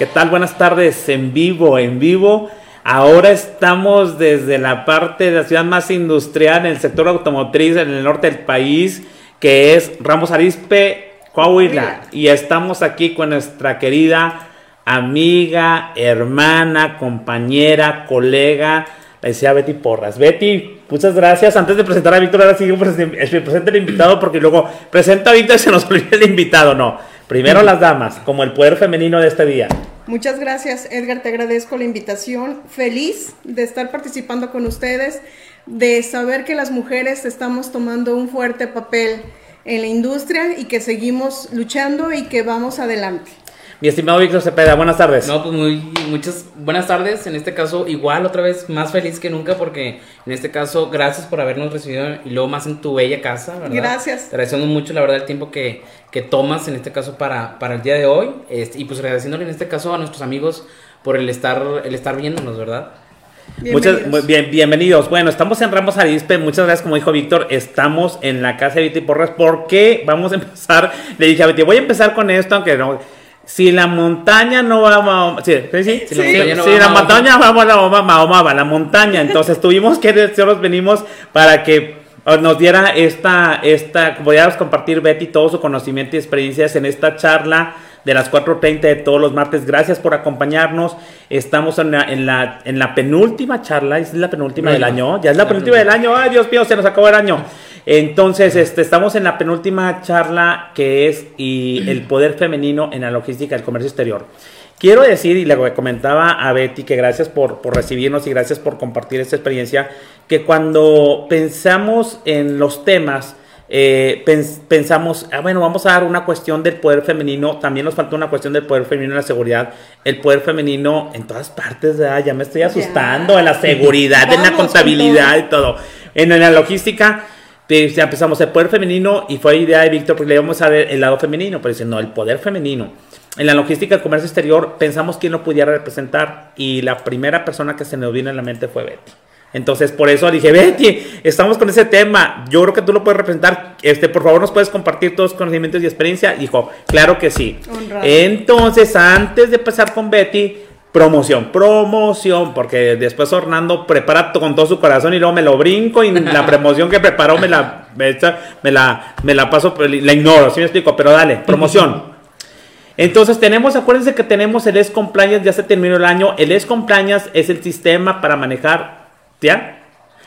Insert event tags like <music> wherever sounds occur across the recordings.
¿Qué tal? Buenas tardes en vivo, en vivo. Ahora estamos desde la parte de la ciudad más industrial, en el sector automotriz, en el norte del país, que es Ramos Arispe, Coahuila. Y estamos aquí con nuestra querida amiga, hermana, compañera, colega, la decía Betty Porras. Betty, muchas gracias. Antes de presentar a Víctor, ahora sí presenta el invitado porque luego presenta a Víctor y se nos olvida el invitado. No, primero las damas, como el poder femenino de este día. Muchas gracias, Edgar. Te agradezco la invitación. Feliz de estar participando con ustedes, de saber que las mujeres estamos tomando un fuerte papel en la industria y que seguimos luchando y que vamos adelante. Mi estimado Víctor Cepeda, buenas tardes. No, pues muy, muchas buenas tardes. En este caso, igual, otra vez más feliz que nunca, porque en este caso, gracias por habernos recibido y luego más en tu bella casa, ¿verdad? Gracias. Te agradecemos mucho, la verdad, el tiempo que, que tomas en este caso para, para el día de hoy. Este, y pues agradeciéndole en este caso a nuestros amigos por el estar, el estar viéndonos, ¿verdad? Bienvenidos. Muchas, bien, bienvenidos. Bueno, estamos en Ramos Arispe. Muchas gracias, como dijo Víctor. Estamos en la casa de Betty Porras. ¿Por qué? Vamos a empezar. Le dije a Betty, voy a empezar con esto, aunque no si la montaña no va a Mahoma, sí, sí, sí, si la montaña, no si va, la montaña va a Mahoma, va la montaña. Entonces tuvimos que nosotros venimos para que nos diera esta, esta, voy a compartir Betty todo su conocimiento y experiencias en esta charla de las 4.30 de todos los martes. Gracias por acompañarnos. Estamos en la, en la, en la penúltima charla, es la penúltima del año, ya es la penúltima del año, ay Dios mío, se nos acabó el año. Entonces, este, estamos en la penúltima charla que es y el <clears throat> poder femenino en la logística del comercio exterior. Quiero decir, y le comentaba a Betty, que gracias por, por, recibirnos y gracias por compartir esta experiencia, que cuando pensamos en los temas, eh, pensamos, ah, bueno, vamos a dar una cuestión del poder femenino, también nos falta una cuestión del poder femenino en la seguridad, el poder femenino en todas partes, ya me estoy asustando, en la seguridad, en la contabilidad y todo, en la logística empezamos el poder femenino y fue idea de Víctor porque le íbamos a ver el lado femenino, pero dice, no, el poder femenino. En la logística del comercio exterior pensamos quién lo pudiera representar y la primera persona que se nos vino en la mente fue Betty. Entonces, por eso dije, Betty, estamos con ese tema. Yo creo que tú lo puedes representar. Este, por favor, nos puedes compartir todos los conocimientos y experiencia. Dijo, claro que sí. Entonces, antes de empezar con Betty, Promoción, promoción, porque después Orlando prepara con todo su corazón y luego me lo brinco y la <laughs> promoción que preparó me la, me, la, me la paso, la ignoro, ¿sí me explico? Pero dale, promoción. Entonces tenemos, acuérdense que tenemos el Compliance, ya se terminó el año, el Compliance es el sistema para manejar, ¿ya?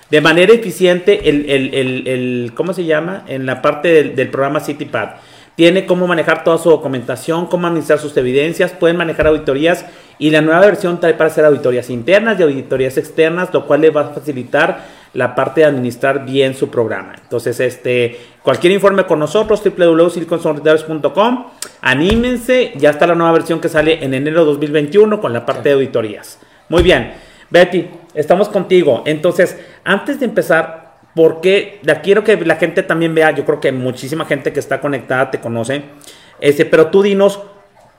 De manera eficiente el, el, el, el ¿cómo se llama? En la parte del, del programa CityPad tiene cómo manejar toda su documentación, cómo administrar sus evidencias, pueden manejar auditorías y la nueva versión trae para hacer auditorías internas y auditorías externas, lo cual le va a facilitar la parte de administrar bien su programa. Entonces, este, cualquier informe con nosotros, www.siliconsonriders.com, anímense, ya está la nueva versión que sale en enero de 2021 con la parte de auditorías. Muy bien, Betty, estamos contigo. Entonces, antes de empezar, porque la quiero que la gente también vea, yo creo que muchísima gente que está conectada te conoce, ese, pero tú dinos,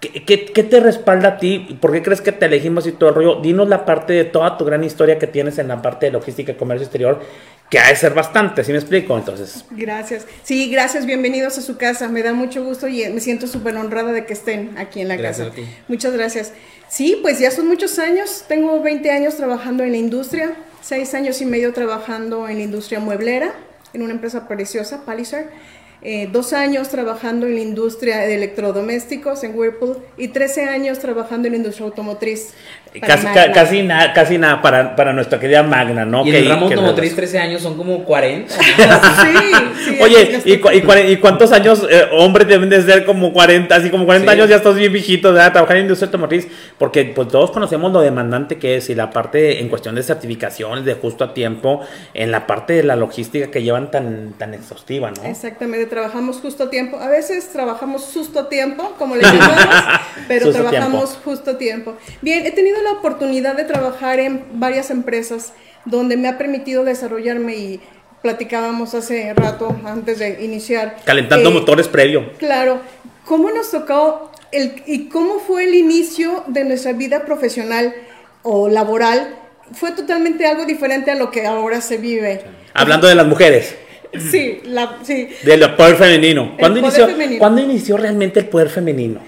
¿qué, qué, te respalda a ti? ¿Por qué crees que te elegimos y todo el rollo? Dinos la parte de toda tu gran historia que tienes en la parte de logística y comercio exterior, que ha de ser bastante, ¿sí me explico? Entonces. Gracias. Sí, gracias, bienvenidos a su casa. Me da mucho gusto y me siento súper honrada de que estén aquí en la gracias casa. A ti. Muchas gracias. Sí, pues ya son muchos años. Tengo 20 años trabajando en la industria seis años y medio trabajando en la industria mueblera, en una empresa preciosa, Palisar. Eh, dos años trabajando en la industria de electrodomésticos en Whirlpool y 13 años trabajando en la industria automotriz. Casi, casi nada, casi nada para, para nuestra querida Magna, ¿no? Y en el ramo automotriz 13 años son como 40. <laughs> sí, <laughs> Oye, ¿y, y, cuántos años, eh, hombre, deben de ser como 40? Así como 40 años ya estás bien viejito, de trabajar en industria automotriz, porque pues todos conocemos lo demandante que es y la parte en cuestión de certificaciones, de justo a tiempo, en la parte de la logística que llevan tan, tan exhaustiva, ¿no? Exactamente, trabajamos justo a tiempo. A veces trabajamos justo a tiempo, como le llamamos, <laughs> pero trabajamos justo a tiempo. Bien, he tenido la oportunidad de trabajar en varias empresas donde me ha permitido desarrollarme y platicábamos hace rato antes de iniciar. Calentando motores previo. Claro. ¿Cómo nos tocó el, y cómo fue el inicio de nuestra vida profesional o laboral? Fue totalmente algo diferente a lo que ahora se vive. Hablando de las mujeres. Sí, la, sí. Del poder femenino. ¿Cuándo, inició, femenino. ¿Cuándo inició realmente el poder femenino?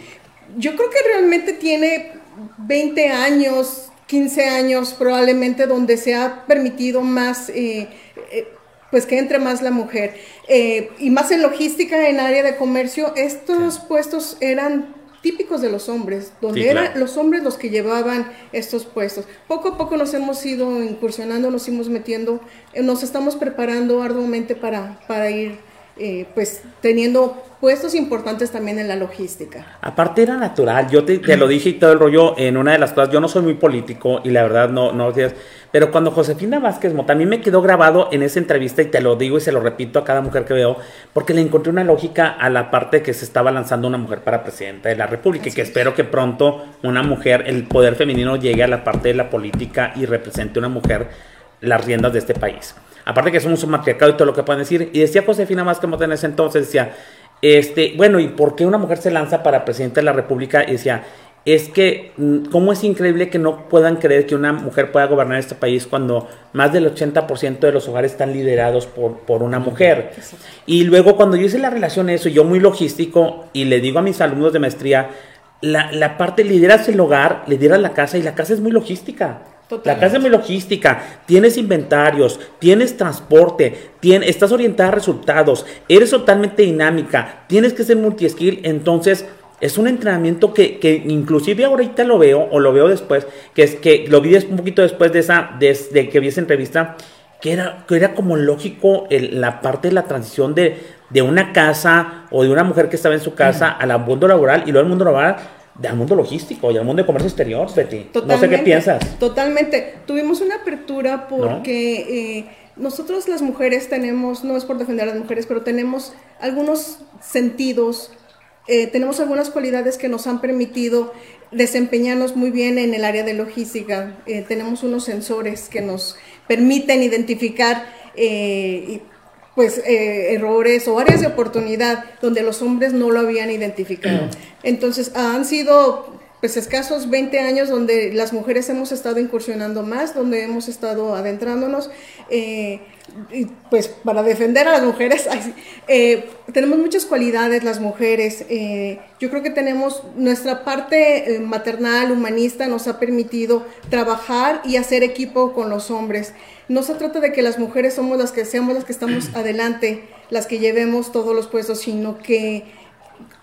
Yo creo que realmente tiene 20 años, 15 años probablemente donde se ha permitido más, eh, eh, pues que entre más la mujer. Eh, y más en logística, en área de comercio, estos puestos eran típicos de los hombres, donde eran los hombres los que llevaban estos puestos. Poco a poco nos hemos ido incursionando, nos hemos metiendo, nos estamos preparando arduamente para, para ir eh, pues teniendo puestos importantes también en la logística. Aparte era natural, yo te, lo dije y todo el rollo en una de las cosas, yo no soy muy político y la verdad no, no, pero cuando Josefina Vázquez Mota, a mí me quedó grabado en esa entrevista y te lo digo y se lo repito a cada mujer que veo, porque le encontré una lógica a la parte que se estaba lanzando una mujer para presidenta de la República y que espero que pronto una mujer, el poder femenino llegue a la parte de la política y represente una mujer las riendas de este país. Aparte que somos un matriarcado y todo lo que pueden decir. Y decía Josefina más que en ese entonces, decía, este, bueno, ¿y por qué una mujer se lanza para presidente de la República? Y decía, es que, mm, ¿cómo es increíble que no puedan creer que una mujer pueda gobernar este país cuando más del 80% de los hogares están liderados por, por una mujer? Y luego cuando yo hice la relación eso, yo muy logístico, y le digo a mis alumnos de maestría, la, la parte lideras el hogar, lideras la casa, y la casa es muy logística. La casa es muy logística, tienes inventarios, tienes transporte, tienes, estás orientada a resultados, eres totalmente dinámica, tienes que ser multi-skill, entonces es un entrenamiento que, que, inclusive ahorita lo veo o lo veo después, que es que lo vi un poquito después de esa, de, que vi esa entrevista, que era, que era como lógico la parte de la transición de, de, una casa o de una mujer que estaba en su casa al mundo laboral y luego al mundo laboral al mundo logístico y al mundo de comercio exterior, Betty. no sé qué piensas. Totalmente. Tuvimos una apertura porque eh, nosotros las mujeres tenemos, no es por defender a las mujeres, pero tenemos algunos sentidos, eh, tenemos algunas cualidades que nos han permitido desempeñarnos muy bien en el área de logística. Eh, tenemos unos sensores que nos permiten identificar pues eh, errores o áreas de oportunidad donde los hombres no lo habían identificado. Entonces han sido pues escasos 20 años donde las mujeres hemos estado incursionando más, donde hemos estado adentrándonos, eh, y pues para defender a las mujeres, <laughs> eh, tenemos muchas cualidades las mujeres, yo creo que tenemos nuestra parte maternal, humanista, nos ha permitido trabajar y hacer equipo con los hombres. No se trata de que las mujeres somos las que seamos las que estamos <clears throat> adelante, las que llevemos todos los puestos, sino que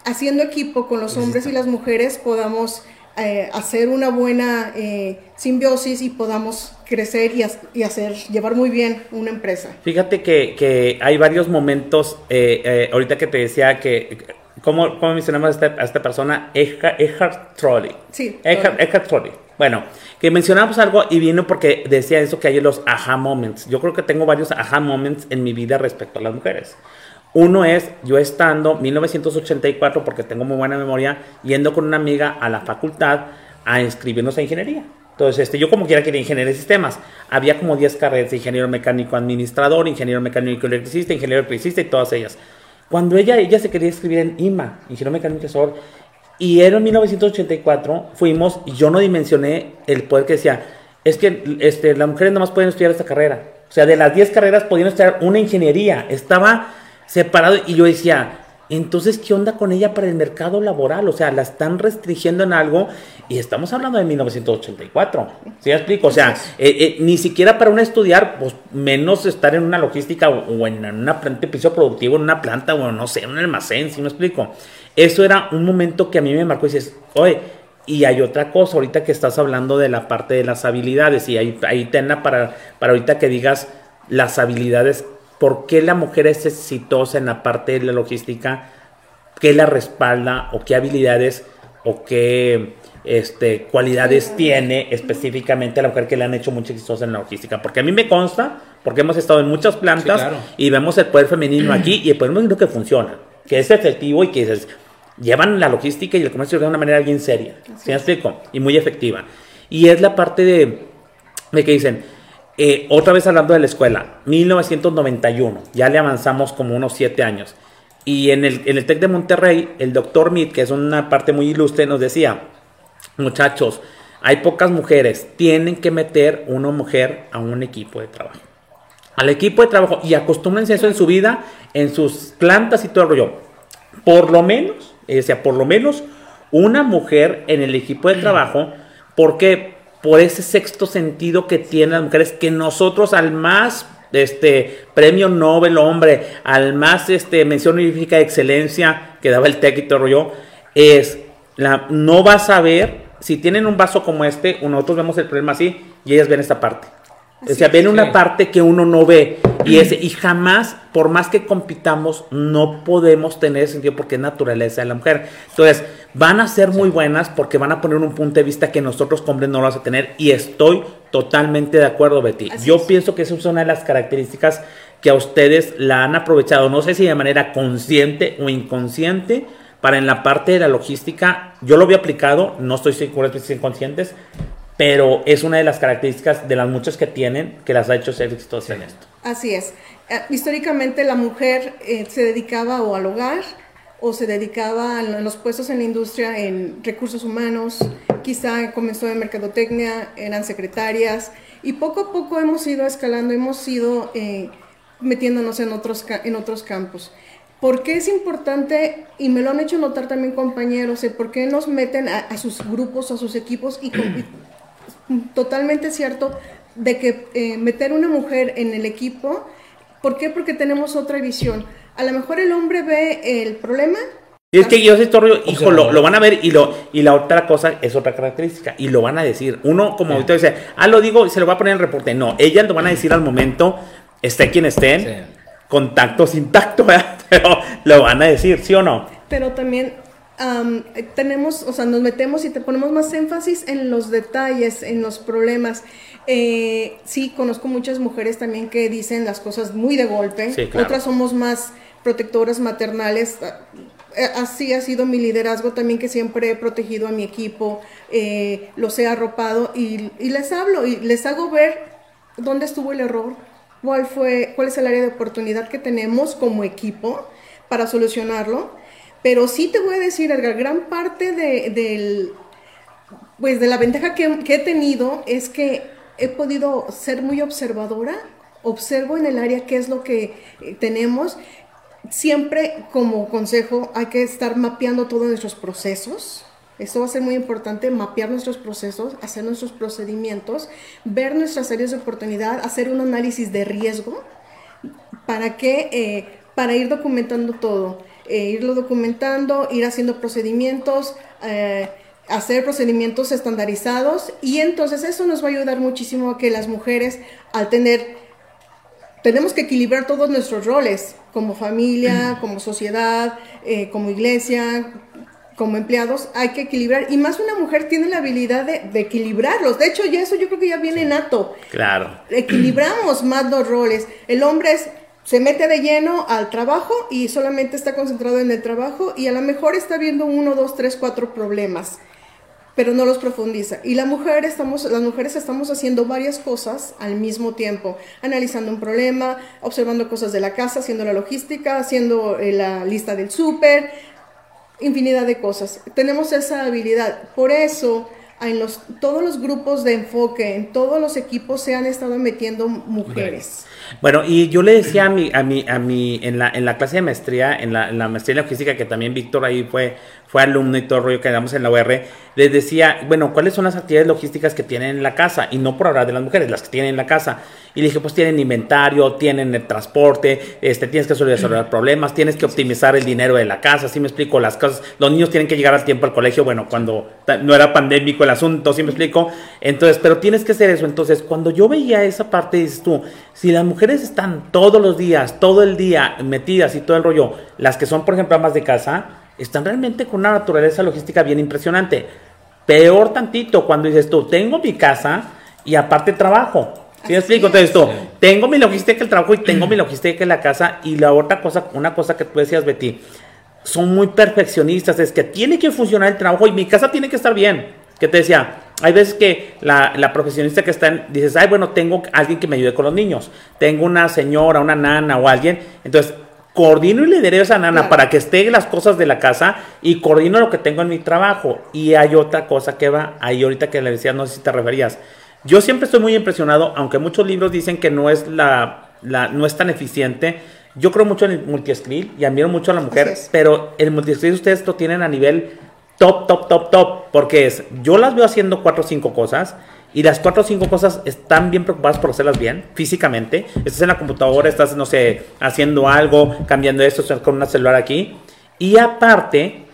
haciendo equipo con los hombres y las mujeres podamos eh, hacer una buena eh, simbiosis y podamos crecer y, hacer, llevar muy bien una empresa. Fíjate que, hay varios momentos, eh, ahorita que te decía que, ¿cómo, cómo mencionamos a esta, persona? Eckhart Trolley. Sí. Eckhart Trolley. Bueno, que mencionamos algo y vino porque decía eso que hay los aha moments. Yo creo que tengo varios aha moments en mi vida respecto a las mujeres. Uno es yo estando 1984, porque tengo muy buena memoria, yendo con una amiga a la facultad a inscribirnos a ingeniería. Entonces, este, yo como quiera quería ingeniería de sistemas. Había como 10 carreras, ingeniero mecánico administrador, ingeniero mecánico electricista, ingeniero electricista y todas ellas. Cuando ella, ella se quería inscribir en IMA, ingeniero mecánico administrador, y era en 1984, fuimos y yo no dimensioné el poder que decía, es que este, las mujeres más pueden estudiar esta carrera. O sea, de las 10 carreras podían estudiar una ingeniería. Estaba separado y yo decía, entonces, ¿qué onda con ella para el mercado laboral? O sea, la están restringiendo en algo y estamos hablando de 1984. ¿Sí me explico? O sea, eh, eh, ni siquiera para una estudiar, pues menos estar en una logística o, en una planta, piso productivo, en una planta o no sé, en un almacén, ¿sí me explico? Eso era un momento que a mí me marcó y dices, oye, y hay otra cosa, ahorita que estás hablando de la parte de las habilidades, y ahí, ahí tenla para, para ahorita que digas las habilidades, ¿por qué la mujer es exitosa en la parte de la logística? ¿Qué la respalda o qué habilidades o qué este, cualidades tiene específicamente a la mujer que le han hecho mucho exitosa en la logística? Porque a mí me consta, porque hemos estado en muchas plantas y vemos el poder femenino aquí y el poder femenino que funciona, que es efectivo y que dices, llevan la logística y el comercio de una manera bien seria. ¿Sí me explico? Y muy efectiva. Y es la parte de, de que dicen, eh, otra vez hablando de la escuela, 1991, ya le avanzamos como unos siete años. Y en el, en el TEC de Monterrey, el doctor Mead, que es una parte muy ilustre, nos decía, muchachos, hay pocas mujeres, tienen que meter una mujer a un equipo de trabajo. Al equipo de trabajo y acostúmbrense eso en su vida, en sus plantas y todo el rollo. Por lo menos o sea, por lo menos una mujer en el equipo de trabajo ¿Por qué? Por ese sexto sentido que tienen las mujeres, que nosotros al más este premio Nobel hombre, al más este mención honorífica de excelencia que daba el TEC y todo es la no vas a ver si tienen un vaso como este, nosotros vemos el problema así y ellas ven esta parte. O sea, ven una parte que uno no ve y <clears throat> ese y jamás, por más que compitamos, no podemos tener ese sentido porque es naturaleza de la mujer. Entonces, van a ser muy buenas porque van a poner un punto de vista que nosotros hombres no lo vamos a tener y estoy totalmente de acuerdo, Betty. Yo pienso que esa es una de las características que a ustedes la han aprovechado, no sé si de manera consciente o inconsciente, para en la parte de la logística, yo lo había aplicado, no estoy seguro de si conscientes, pero es una de las características de las muchas que tienen que las ha hecho ser exitosas en esto. Así es. Eh, históricamente la mujer eh, se dedicaba o al hogar o se dedicaba a los puestos en la industria en recursos humanos, quizá comenzó en mercadotecnia, eran secretarias y poco a poco hemos ido escalando, hemos ido eh, metiéndonos en otros, en otros campos. ¿Por qué es importante, y me lo han hecho notar también compañeros, el por qué nos meten a, sus grupos, a sus equipos, y, totalmente cierto de que eh, meter una mujer en el equipo, ¿por qué? Porque tenemos otra visión. A lo mejor el hombre ve el problema. Y es que yo sé todo, hijo, lo, van a ver y lo y la otra cosa es otra característica y lo van a decir. Uno, como ahorita dice, ah, lo digo y se lo va a poner en el reporte. No, ellas lo van a decir al momento, esté quien estén contacto sin tacto, <laughs> pero lo van a decir, ¿sí o no? Pero también tenemos, o sea, nos metemos y te ponemos más énfasis en los detalles, en los problemas. Eh, sí, conozco muchas mujeres también que dicen las cosas muy de golpe, otras somos más protectoras maternales. Eh, así ha sido mi liderazgo también, que siempre he protegido a mi equipo, eh, los he arropado y, y les hablo y les hago ver dónde estuvo el error, cuál, fue, cuál es el área de oportunidad que tenemos como equipo para solucionarlo. Pero sí te voy a decir, Edgar, gran parte de, del, pues de la ventaja que, he tenido es que he podido ser muy observadora, observo en el área qué es lo que eh, tenemos. Siempre como consejo hay que estar mapeando todos nuestros procesos, esto va a ser muy importante, mapear nuestros procesos, hacer nuestros procedimientos, ver nuestras áreas de oportunidad, hacer un análisis de riesgo para que, eh, para ir documentando todo, eh, irlo documentando, ir haciendo procedimientos, eh, hacer procedimientos estandarizados y entonces eso nos va a ayudar muchísimo a que las mujeres al tener tenemos que equilibrar todos nuestros roles como familia, como sociedad, como iglesia, como empleados hay que equilibrar y más una mujer tiene la habilidad de, equilibrarlos. De hecho, ya eso yo creo que ya viene nato. Claro. Equilibramos más los roles. El hombre se mete de lleno al trabajo y solamente está concentrado en el trabajo y a lo mejor está viendo uno, dos, tres, cuatro problemas, pero no los profundiza. Y la mujer estamos, las mujeres estamos haciendo varias cosas al mismo tiempo, analizando un problema, observando cosas de la casa, haciendo la logística, haciendo eh, la lista del súper, infinidad de cosas. Tenemos esa habilidad. Por eso, en los, todos los grupos de enfoque, en todos los equipos se han estado metiendo mujeres. Bueno, y yo le decía a mi, a mi, a mi, en la, en la clase de maestría, en la, en la maestría en logística, que también Víctor ahí fue, fue alumno y todo el rollo que damos en la UR, les decía, bueno, ¿cuáles son las actividades logísticas que tienen en la casa? Y no por hablar de las mujeres, las que tienen en la casa. Y le dije, pues tienen inventario, tienen el transporte, este, tienes que solucionar problemas, tienes que optimizar el dinero de la casa, así me explico, las cosas, los niños tienen que llegar a tiempo al colegio, bueno, cuando no era pandémico el asunto, ¿sí me explico? Entonces, pero tienes que hacer eso. Entonces, cuando yo veía esa parte, dices tú, si las mujeres están todos los días, todo el día metidas y todo el rollo, las que son, por ejemplo, amas de casa, están realmente con una naturaleza logística bien impresionante. Peor tantito cuando dices tú, tengo mi casa y aparte trabajo. ¿Sí me explico? Entonces tú, tengo mi logística el trabajo y tengo mi logística en la casa y la otra cosa, una cosa que tú decías, Betty, son muy perfeccionistas, es que tiene que funcionar el trabajo y mi casa tiene que estar bien. ¿Qué te decía? Hay veces que la, la, profesionista que está en, dices, ay, bueno, tengo alguien que me ayude con los niños, tengo una señora, una nana o alguien, entonces coordino y lidero a esa nana para que esté las cosas de la casa y coordino lo que tengo en mi trabajo. Y hay otra cosa que va ahí ahorita que le decía, no sé si te referías. Yo siempre estoy muy impresionado, aunque muchos libros dicen que no es la, la no es tan eficiente. Yo creo mucho en el multi-skill y admiro mucho a la mujer, pero el multi-skill ustedes lo tienen a nivel top, top, top, top. Porque es, yo las veo haciendo cuatro o cinco cosas. Y las cuatro o cinco cosas están bien preocupadas por hacerlas bien, físicamente. Estás en la computadora, estás, no sé, haciendo algo, cambiando esto, estás con una celular aquí. Y aparte,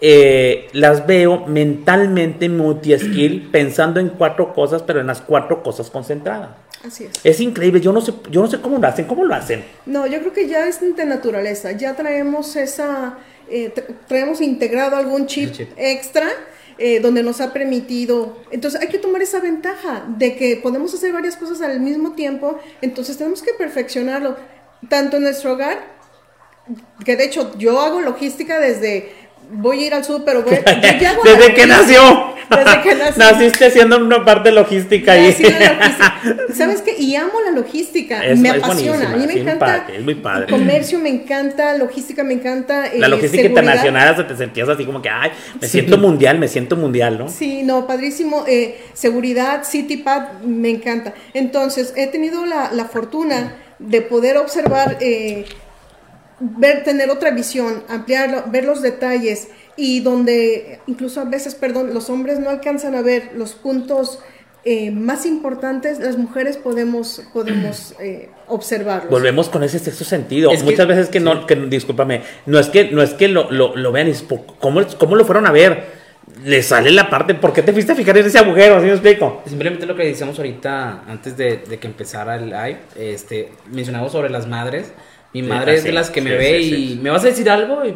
eh, las veo mentalmente multi-skill, <clears throat> pensando en cuatro cosas, pero en las cuatro cosas concentradas. Así es. Es increíble, yo no sé, yo no sé cómo lo hacen, ¿cómo lo hacen? No, yo creo que ya es de naturaleza, ya traemos esa, eh, tra- traemos integrado algún chip, chip. extra eh, donde nos ha permitido, entonces hay que tomar esa ventaja de que podemos hacer varias cosas al mismo tiempo, entonces tenemos que perfeccionarlo, tanto en nuestro hogar, que de hecho yo hago logística desde, voy a ir al súper, <laughs> la Desde que logística. nació. Desde que nací. Naciste haciendo una parte logística ahí. La logística. <laughs> ¿Sabes qué? Y amo la logística. Es- me es apasiona. A mí me sí, encanta. padre, es muy padre. Comercio me encanta, logística me encanta. La eh, logística seguridad. internacional hasta te sentías así como que, ay, me Sí. siento mundial, me siento mundial, ¿no? Sí, no, padrísimo. Eh, seguridad, CityPad, me encanta. Entonces, he tenido la, la fortuna de poder observar, eh, ver, tener otra visión, ampliarlo, ver los detalles y donde incluso a veces, perdón, los hombres no alcanzan a ver los puntos eh, más importantes, las mujeres podemos, podemos <clears throat> eh, observarlos. Volvemos con ese sexto sentido. Es que- Muchas veces que no, que, discúlpame, no es que, no es que lo, lo, lo vean, es po- ¿cómo, ¿cómo lo fueron a ver? Le sale la parte, ¿por qué te fuiste a fijar en ese agujero? ¿Sí me explico? Simplemente lo que decíamos ahorita, antes de, de que empezara el live, este, mencionamos sobre las madres. Mi madre ah, es de las que me sí, ve sí, y me vas a decir algo. Y,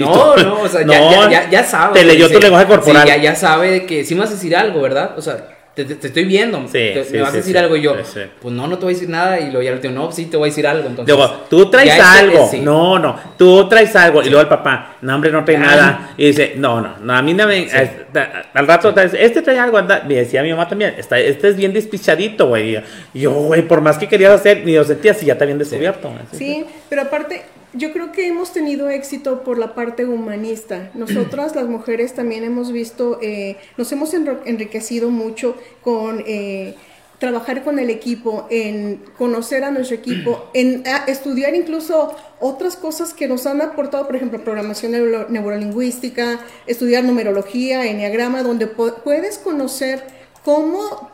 no, no, o sea, ya, No, ya, ya, ya sabe. te leyó tu lenguaje corporal. Ya, ya sabe que sí me vas a decir algo, ¿verdad? O sea, te- te estoy viendo. Sí, te- sí, me vas sí, a decir sí, algo y yo, sí, sí. pues no, no te voy a decir nada. Y luego ya le digo, no, sí te voy a decir algo. Entonces, Luego, tú traes este- algo. sí. No, no, tú traes algo. Y luego el papá, no, hombre, no trae nada. Y dice, no, no, no, a mí no me. Sí. da- al rato, traes, este trae algo. Anda. Me decía mi mamá también, está, este es bien despichadito, güey. Y yo, güey, por más que querías hacer, ni lo sentías y ya te habían descubierto. Sí, pero aparte, yo creo que hemos tenido éxito por la parte humanista. <clears throat> Nosotras, las mujeres, también hemos visto, eh, nos hemos enriquecido mucho con eh, trabajar con el equipo, en conocer a nuestro equipo, <clears throat> en estudiar incluso otras cosas que nos han aportado, por ejemplo, programación neuro- neurolingüística, estudiar numerología, enneagrama, donde pu- puedes conocer cómo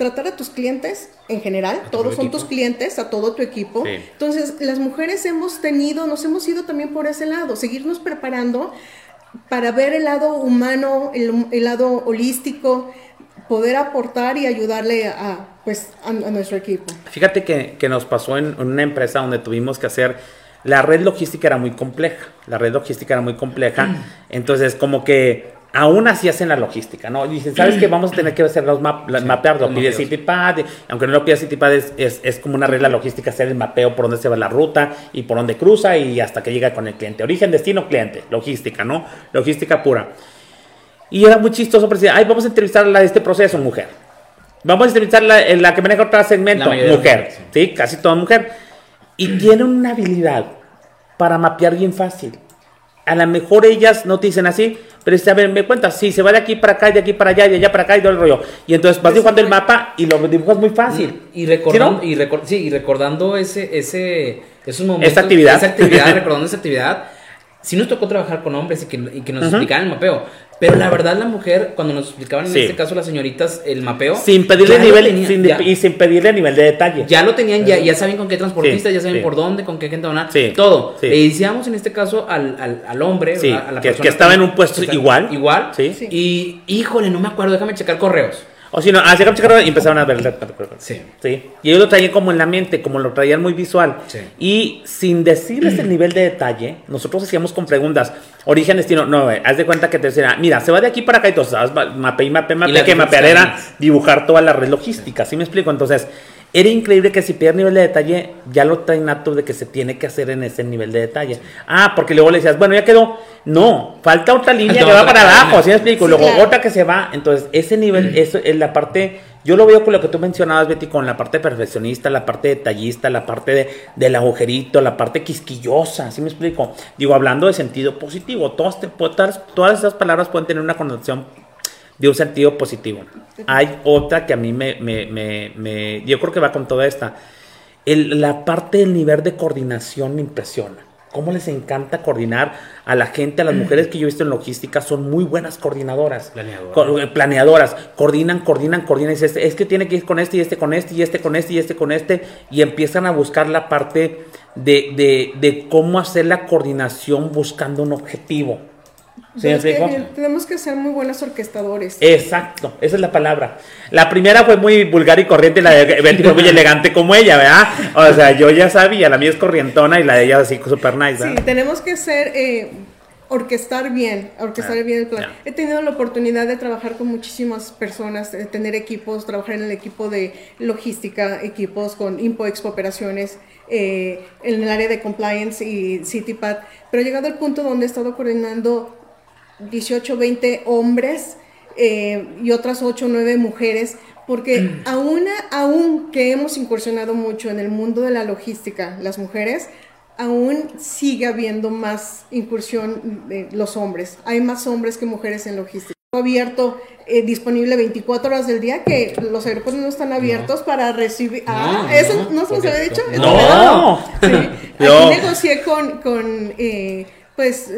tratar a tus clientes en general, todos son equipo. tus clientes, a todo tu equipo. Sí. Entonces, las mujeres hemos tenido, nos hemos ido también por ese lado, seguirnos preparando para ver el lado humano, el, el lado holístico, poder aportar y ayudarle a, pues, a, a nuestro equipo. Fíjate que, que nos pasó en, en una empresa donde tuvimos que hacer. La red logística era muy compleja. La red logística era muy compleja. Entonces, como que aún así hacen la logística, ¿no? Dicen, ¿sabes qué? Vamos a tener que hacer los map, la- Sí, mapear. Lo los pide. CityPad. Aunque no lo pida CityPad, es, es, es como una regla logística hacer el mapeo por dónde se va la ruta y por dónde cruza y hasta que llega con el cliente. Origen, destino, cliente. Logística, ¿no? Logística pura. Y era muy chistoso porque decía, ay, vamos a entrevistar a la de este proceso, mujer. Vamos a entrevistar la, en la que maneja otro segmento, mujer. Sí, casi toda mujer. Y tienen una habilidad para mapear bien fácil. A lo mejor ellas no te dicen así, pero dice, a ver, me cuentas, sí, se va de aquí para acá, de aquí para allá, de allá para acá, y todo el rollo. Y entonces vas dibujando el mapa y lo dibujas muy fácil. Y recordando, ¿Sí, no? y, recor- sí, y recordando ese, ese, esos momentos. Esa actividad. Esa actividad, <laughs> recordando esa actividad. Sí nos tocó trabajar con hombres y que, y que nos Ujú. explicaban el mapeo. Pero la verdad, la mujer, cuando nos explicaban en Sí. este caso las señoritas el mapeo. Sin pedirle nivel, tenían, sin- ya, y sin pedirle nivel de detalle. ya lo tenían, ya, ya saben con qué transportista, Sí, ya saben sí. por dónde, con qué gente van a. Sí, Todo. sí. Le decíamos en este caso al, al, al hombre, a la que- persona que estaba en un puesto igual. Igual. Sí. Sí. Y, híjole, no me acuerdo, déjame checar correos. O si no, hacía checar y empezaron a ver el Sí. Sí. Y ellos lo traían como en la mente, como lo traían muy visual. Sí. Y sin decirles el nivel de detalle, nosotros hacíamos con preguntas. Origen, destino. No, güey, haz de cuenta que te decían, mira, se va de aquí para acá y entonces haz ma- mape y mape, mape, que mapear era dibujar toda la red logística. ¿Sí me explico? Entonces, era increíble que si pierde nivel de detalle, ya lo traen nato de que se tiene que hacer en ese nivel de detalle. Ah, porque luego le decías, bueno, ya quedó. No, falta otra línea que va para cadena. abajo, ¿sí me explico? Sí, luego claro. otra que se va. Entonces, ese nivel, eso es la parte. Yo lo veo con lo que tú mencionabas, Betty, con la parte perfeccionista, la parte detallista, la parte de, del agujerito, la parte quisquillosa, ¿sí me explico? Digo, hablando de sentido positivo, todas, te- todas, todas esas palabras pueden tener una connotación de un sentido positivo. Hay otra que a mí me, me, me, me- yo creo que va con toda esta. El- la parte del nivel de coordinación me impresiona. cómo les encanta coordinar a la gente, a las mujeres que yo he visto en logística, son muy buenas coordinadoras. Planeadoras. Eh, planeadoras. Coordinan, coordinan, coordinan. Es, es que tiene que ir con este y este con este y este con este y este con este. Y empiezan a buscar la parte de, de, de cómo hacer la coordinación buscando un objetivo. Tenemos que ser muy buenos orquestadores. Exacto, esa es la palabra. La primera fue muy vulgar y corriente, la de Betty fue muy <laughs> elegante como ella, ¿verdad? O sea, yo ya sabía, la mía es corrientona y la de ella así super nice. ¿verdad? Sí, tenemos que ser, eh, orquestar bien, orquestar ah, bien el plan. He tenido la oportunidad de trabajar con muchísimas personas, de tener equipos, trabajar en el equipo de logística, equipos con Impo Expo Operaciones, eh, en el área de compliance y CityPad, pero he llegado al punto donde he estado coordinando 18, 20 hombres eh, y otras 8 o 9 mujeres, porque aún, aún que hemos incursionado mucho en el mundo de la logística, las mujeres, aún sigue habiendo más incursión de los hombres. Hay más hombres que mujeres en logística abierto, eh, disponible 24 horas del día, que los aeropuertos no están abiertos para recibir... Ah, ¿eso no, se los había dicho? No. Sí. <laughs> Aquí negocié con, con eh, pues,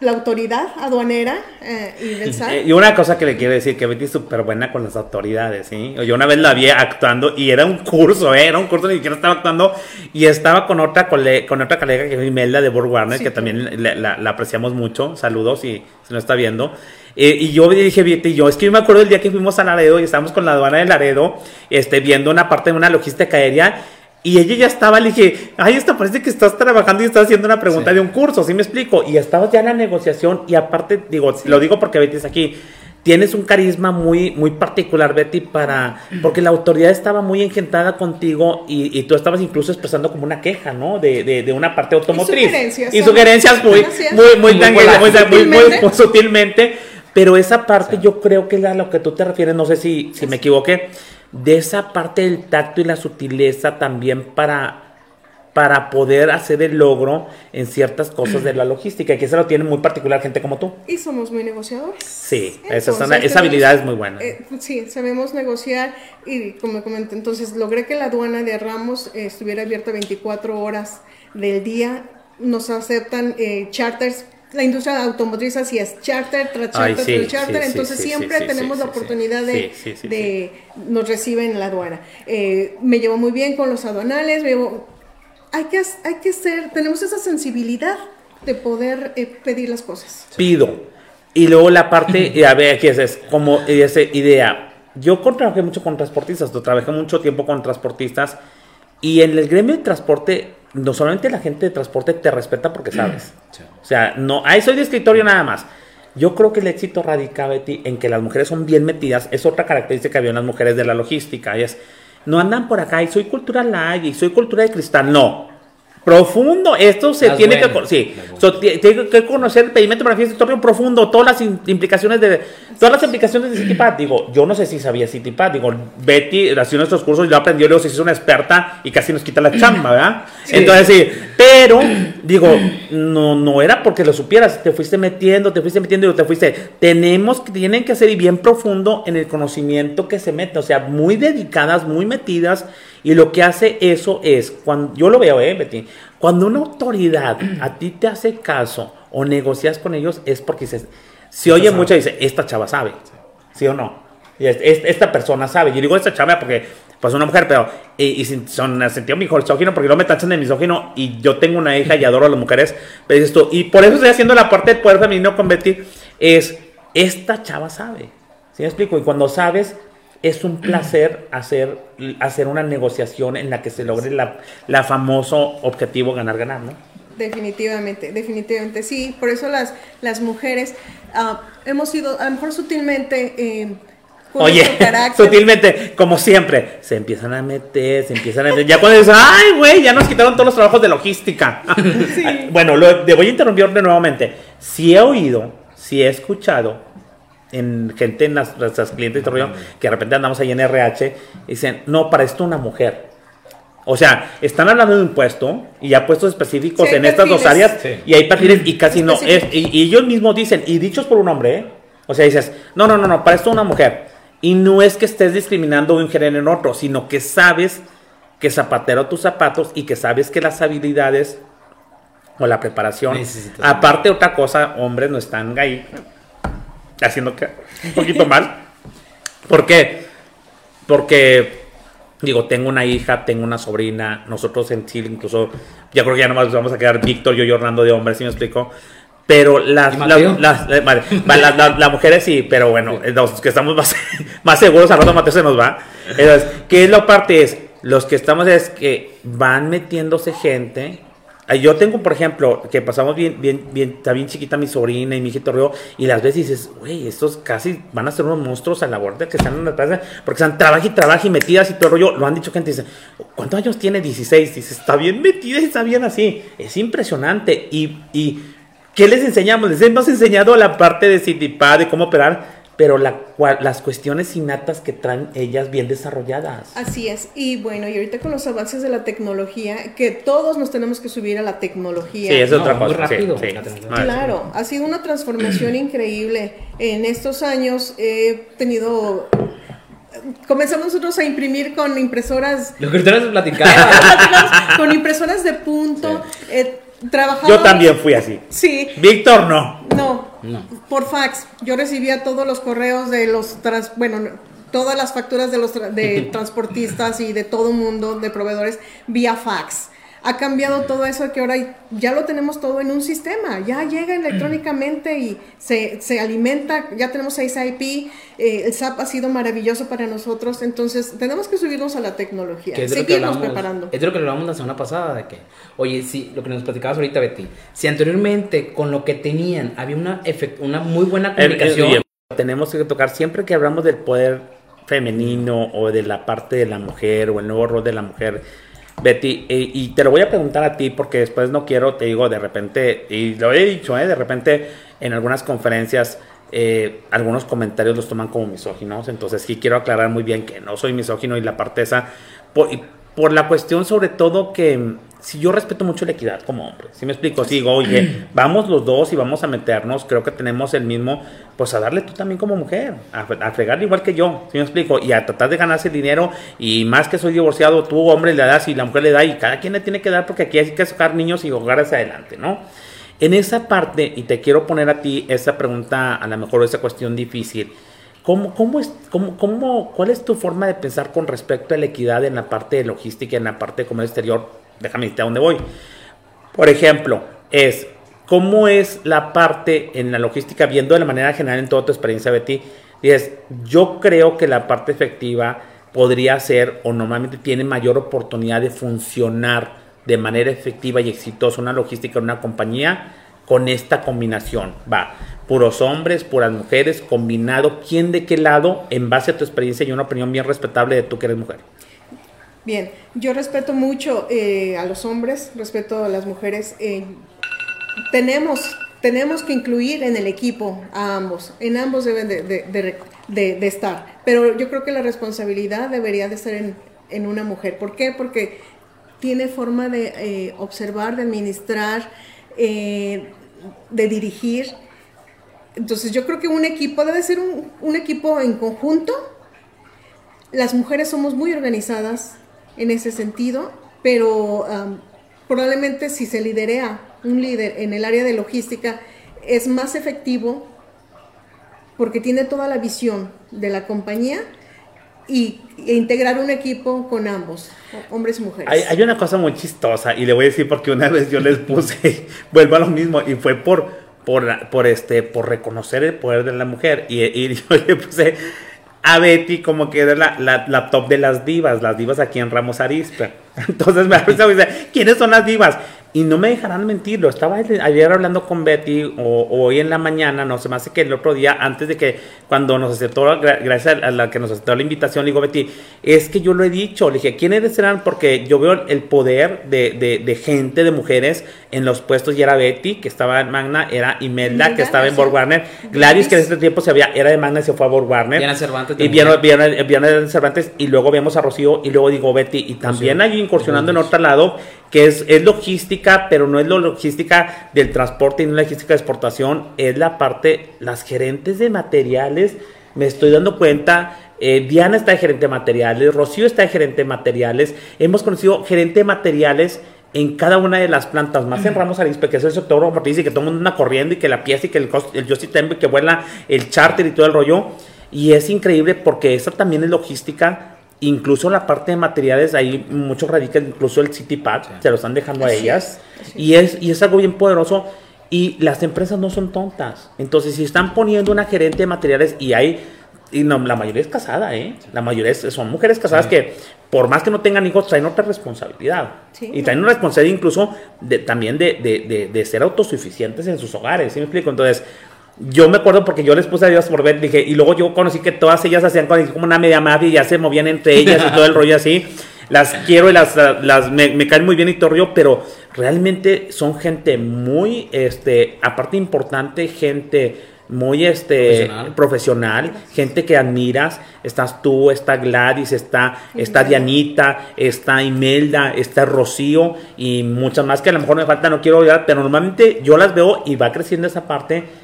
la autoridad aduanera eh, y del SAT. Y una cosa que le quiero decir, que Betty es súper buena con las autoridades, ¿sí? Yo una vez la vi actuando y era un curso, ¿eh? Era un curso, ni siquiera estaba actuando y estaba con otra, colega, con otra colega que es Imelda de Burg Warner, que también la, la, apreciamos mucho. Saludos y se nos está viendo. Eh, y yo dije, Betty, yo, es que yo me acuerdo el día que fuimos a Laredo y estábamos con la aduana de Laredo, este, viendo una parte de una logística aérea y ella ya estaba, le dije, ay, esto parece que estás trabajando y estás haciendo una pregunta de un curso, ¿sí me explico? Y estabas ya en la negociación y aparte, digo, lo digo porque Betty es aquí, tienes un carisma muy, muy particular, Betty, para, porque la autoridad estaba muy engentada contigo y, tú estabas incluso expresando como una queja, ¿no? De, de, una parte automotriz. Y sugerencias. Y sugerencias muy, muy, muy, muy, muy, sutilmente. Pero esa parte yo creo que es a lo que tú te refieres, no sé si, si me equivoqué de esa parte del tacto y la sutileza también para, para poder hacer el logro en ciertas cosas de la logística, que eso lo tiene muy particular gente como tú. Y somos muy negociadores. Sí, esa, habilidad es muy buena. Eh, sí, sabemos negociar y como comenté, entonces logré que la aduana de Ramos eh, estuviera abierta 24 horas del día. Nos aceptan eh, charters la industria automotriz así es, charter tras charter charter, entonces siempre tenemos la oportunidad de, nos reciben en la aduana. Eh, me llevo muy bien con los aduanales, me hay que, hay que ser, tenemos esa sensibilidad de poder eh, pedir las cosas. Pido. Y luego la parte, a ver, aquí es, es como esa idea. Yo trabajé mucho con transportistas, yo trabajé mucho tiempo con transportistas y en el gremio de transporte no solamente la gente de transporte te respeta porque sabes. O sea, no, ahí soy de escritorio nada más. Yo creo que el éxito radica, Betty, en que las mujeres son bien metidas. Es otra característica que había en las mujeres de la logística. es, no andan por acá y soy cultura light y soy cultura de cristal. No. Profundo, esto se tiene que, sí, tiene que conocer el pedimento para fiesta profundo, todas las implicaciones de todas las implicaciones de CityPad. Digo, yo no sé si sabía CityPad, digo, Betty haciendo nuestros cursos, yo aprendió, luego se hizo una experta y casi nos quita la <clears throat> chamba, ¿verdad? Entonces sí, pero digo, no no era porque lo supieras, te fuiste metiendo, te fuiste metiendo y te fuiste. Tenemos que tienen que ser bien profundo en el conocimiento que se mete, o sea, muy dedicadas, muy metidas y lo que hace eso es, cuando yo lo veo, ¿eh, Betty? Cuando una autoridad <clears throat> a ti te hace caso o negocias con ellos, es porque se, si oye mucho, dice, esta chava sabe, ¿sí o no? Y esta persona sabe. Yo digo esta chava porque, pues, una mujer, pero, y, y son sentido misógino, porque no me tachan de misógino, y yo tengo una hija y adoro a las mujeres, pero esto, y por eso estoy haciendo la parte del poder femenino con Betty, es, esta chava sabe. ¿Sí me explico? Y cuando sabes, es un placer hacer, hacer una negociación en la que se logre la, la famoso objetivo ganar-ganar, ¿no? Definitivamente, definitivamente. Sí, por eso las, las mujeres ah, hemos sido, a lo mejor sutilmente... Eh, Oye, sutilmente, como siempre, se empiezan a meter, se empiezan a meter. Ya cuando dicen, ay, güey, ya nos quitaron todos los trabajos de logística. <laughs> bueno, lo, voy a interrumpir nuevamente. Si he oído, si he escuchado en gente, en nuestras clientes y todo que de repente andamos ahí en RH y dicen, no, para esto una mujer. O sea, están hablando de un puesto y ya puestos específicos en estas dos áreas y hay perfiles y casi no. Es, y, ellos mismos dicen, y dichos por un hombre, ¿eh? O sea, dices, no, no, no, no, para esto una mujer. Y no es que estés discriminando un género en otro, sino que sabes que zapatero tus zapatos y que sabes que las habilidades o la preparación. Aparte, otra cosa, hombres no están ahí haciendo que un poquito mal. <laughs> ¿Por qué? Porque, digo, tengo una hija, tengo una sobrina, nosotros en Chile incluso, ya creo que ya nomás vamos a quedar Víctor, yo y Orlando de hombres, si me explico? Pero <laughs> las, las, las, mujeres sí, pero bueno, los que estamos más, <laughs> más seguros, a rato Mateo se nos va. Entonces, ¿qué es la parte? Es, los que estamos es que van metiéndose gente yo tengo, por ejemplo, que pasamos bien, bien, bien, está bien chiquita mi sobrina y mi hijito río, y las veces dices, güey, estos casi van a ser unos monstruos a la borda que están en la plaza, porque están trabaja y trabaja y metidas y todo el rollo. Lo han dicho gente, dice, ¿cuántos años tiene? 16. Dice, está bien metida y está bien así. Es impresionante. Y, y ¿qué les enseñamos? Les hemos enseñado la parte de CITIPA, de cómo operar pero la, las cuestiones innatas que traen ellas bien desarrolladas. Así es, y bueno, y ahorita con los avances de la tecnología, que todos nos tenemos que subir a la tecnología. Sí, es otra cosa. rápido. Claro, ha sido una transformación <clears throat> increíble. En estos años he tenido comenzamos nosotros a imprimir con impresoras. <laughs> Lo que ustedes <laughs> con impresoras de punto. Eh, Yo también fui así. Sí. Víctor no. No, por fax. Yo recibía todos los correos de los, bueno, todas las facturas de los de <laughs> transportistas y de todo mundo, de proveedores, vía fax. Ha cambiado todo eso que ahora ya lo tenemos todo en un sistema, ya llega <clears throat> electrónicamente y se, se alimenta, ya tenemos 6 IP, eh, el SAP ha sido maravilloso para nosotros, entonces tenemos que subirnos a la tecnología, seguirnos preparando. Es de lo que hablamos la semana pasada, de que, oye, sí, lo que nos platicabas ahorita, Betty, si anteriormente con lo que tenían había una, una muy buena comunicación. tenemos que tocar siempre que hablamos del poder femenino o de la parte de la mujer o el nuevo rol de la mujer Betty, y, te lo voy a preguntar a ti porque después no quiero, te digo, de repente, y lo he dicho, ¿eh? de repente en algunas conferencias eh, algunos comentarios los toman como misóginos, entonces sí quiero aclarar muy bien que no soy misógino y la parte esa, por, por la cuestión sobre todo que si yo respeto mucho la equidad como hombre, si me explico, si digo, oye, <clears throat> vamos los dos y vamos a meternos, creo que tenemos el mismo, pues a darle tú también como mujer, a, a fregarle igual que yo, si me explico, y a tratar de ganarse el dinero, y más que soy divorciado, tú hombre le das y la mujer le da, y cada quien le tiene que dar porque aquí hay que sacar niños y jugar hacia adelante, ¿no? En esa parte, y te quiero poner a ti esa pregunta, a lo mejor esa cuestión difícil, ¿Cómo, cómo es, cómo, cómo, ¿Cuál es tu forma de pensar con respecto a la equidad en la parte de logística, en la parte de comercio exterior déjame decirte a dónde voy. Por ejemplo, es cómo es la parte en la logística, viendo de la manera general en toda tu experiencia, Betty. es yo creo que la parte efectiva podría ser o normalmente tiene mayor oportunidad de funcionar de manera efectiva y exitosa una logística en una compañía con esta combinación. Va, puros hombres, puras mujeres, combinado, quién de qué lado, en base a tu experiencia y una opinión bien respetable de tú que eres mujer. Bien, yo respeto mucho eh, a los hombres, respeto a las mujeres. Eh, tenemos, tenemos que incluir en el equipo a ambos, en ambos deben de, estar, pero yo creo que la responsabilidad debería de estar en, una mujer. ¿Por qué? Porque tiene forma de eh, observar, de administrar, de dirigir. Entonces yo creo que un equipo debe ser un, equipo en conjunto. Las mujeres somos muy organizadas, en ese sentido, pero probablemente si se liderea un líder en el área de logística es más efectivo porque tiene toda la visión de la compañía y, e integrar un equipo con ambos, hombres y mujeres. Hay, hay, una cosa muy chistosa y le voy a decir porque una <laughs> vez yo les puse, vuelvo a lo mismo, y fue por, por, por, este, por reconocer el poder de la mujer y, y <laughs> yo le puse a Betty como que era la, la, top de las divas, las divas aquí en Ramos Arispe. <laughs> Entonces me dice, ¿quiénes son las divas? Y no me dejarán mentirlo. Estaba ayer hablando con Betty o, hoy en la mañana, no sé, más que el otro día, antes de que cuando nos aceptó, gracias a la que nos aceptó la invitación, le digo, Betty, es que yo lo he dicho. Le dije, ¿quiénes serán? Porque yo veo el poder de, de, gente, de mujeres en los puestos. Y era Betty, que estaba en Magna, era Imelda, que estaba en Borg Warner. Gladys, que en ese tiempo se había, era de Magna y se fue a Borg Warner. Viene Cervantes. Y viene, viene Cervantes. Y luego vemos a Rocío. Y luego digo, Betty, y también hay incursionando en otro lado que es, es, logística, pero no es la logística del transporte y no es logística de exportación, es la parte, las gerentes de materiales, me estoy dando cuenta, eh, Diana está de gerente de materiales, Rocío está de gerente de materiales, hemos conocido gerente de materiales en cada una de las plantas, más en Ramos Arizpe, que es el sector automotriz y que todo el mundo anda corriendo y que la pieza y que el, el Justy Temple, que vuela el charter y todo el rollo. Y es increíble porque esa también es logística. Incluso la parte de materiales, ahí mucho radica, incluso el CityPad, se lo están dejando a ellas. y, es, y es algo bien poderoso. Y las empresas no son tontas. Entonces, si están poniendo una gerente de materiales y hay y no, la mayoría es casada, ¿eh? La mayoría son mujeres casadas que, por más que no tengan hijos, traen otra responsabilidad. y traen una responsabilidad incluso de, también de, de, de, ser autosuficientes en sus hogares, ¿sí me explico? Entonces, yo me acuerdo porque yo les puse a Dios por ver, dije, y luego yo conocí que todas ellas hacían como una media mafia y ya se movían entre ellas y todo el <laughs> rollo así. Las quiero y las, las me, me, caen muy bien y todo pero realmente son gente muy, este, aparte importante, gente muy este profesional. gente que admiras. Estás tú, está Gladys, está, está Dianita, está Imelda, está Rocío y muchas más que a lo mejor me falta, no quiero olvidar, pero normalmente yo las veo y va creciendo esa parte.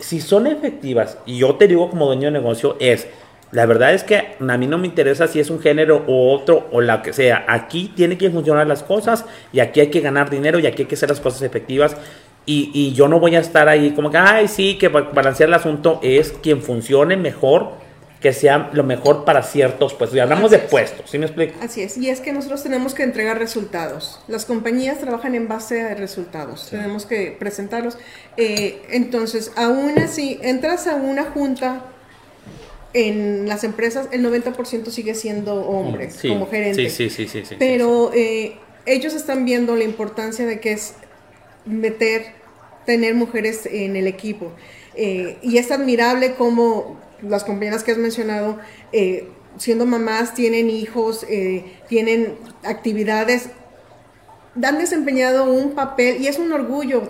Si son efectivas, y yo te digo como dueño de negocio, es, la verdad es que a mí no me interesa si es un género o otro o la que sea. Aquí tiene que funcionar las cosas y aquí hay que ganar dinero y aquí hay que hacer las cosas efectivas. Y, yo no voy a estar ahí como que, ay, sí, que balancear el asunto es quien funcione mejor, que sea lo mejor para ciertos puestos. Y hablamos de puestos, ¿sí me explico? Así es, y es que nosotros tenemos que entregar resultados. Las compañías trabajan en base a resultados, tenemos que presentarlos. Eh, entonces, aún así, entras a una junta en las empresas, el 90% sigue siendo hombres como gerentes. Sí, sí, sí, sí. Pero eh, ellos están viendo la importancia de que es meter, tener mujeres en el equipo. Eh, y es admirable como las compañeras que has mencionado, eh, siendo mamás, tienen hijos, eh, tienen actividades, han desempeñado un papel y es un orgullo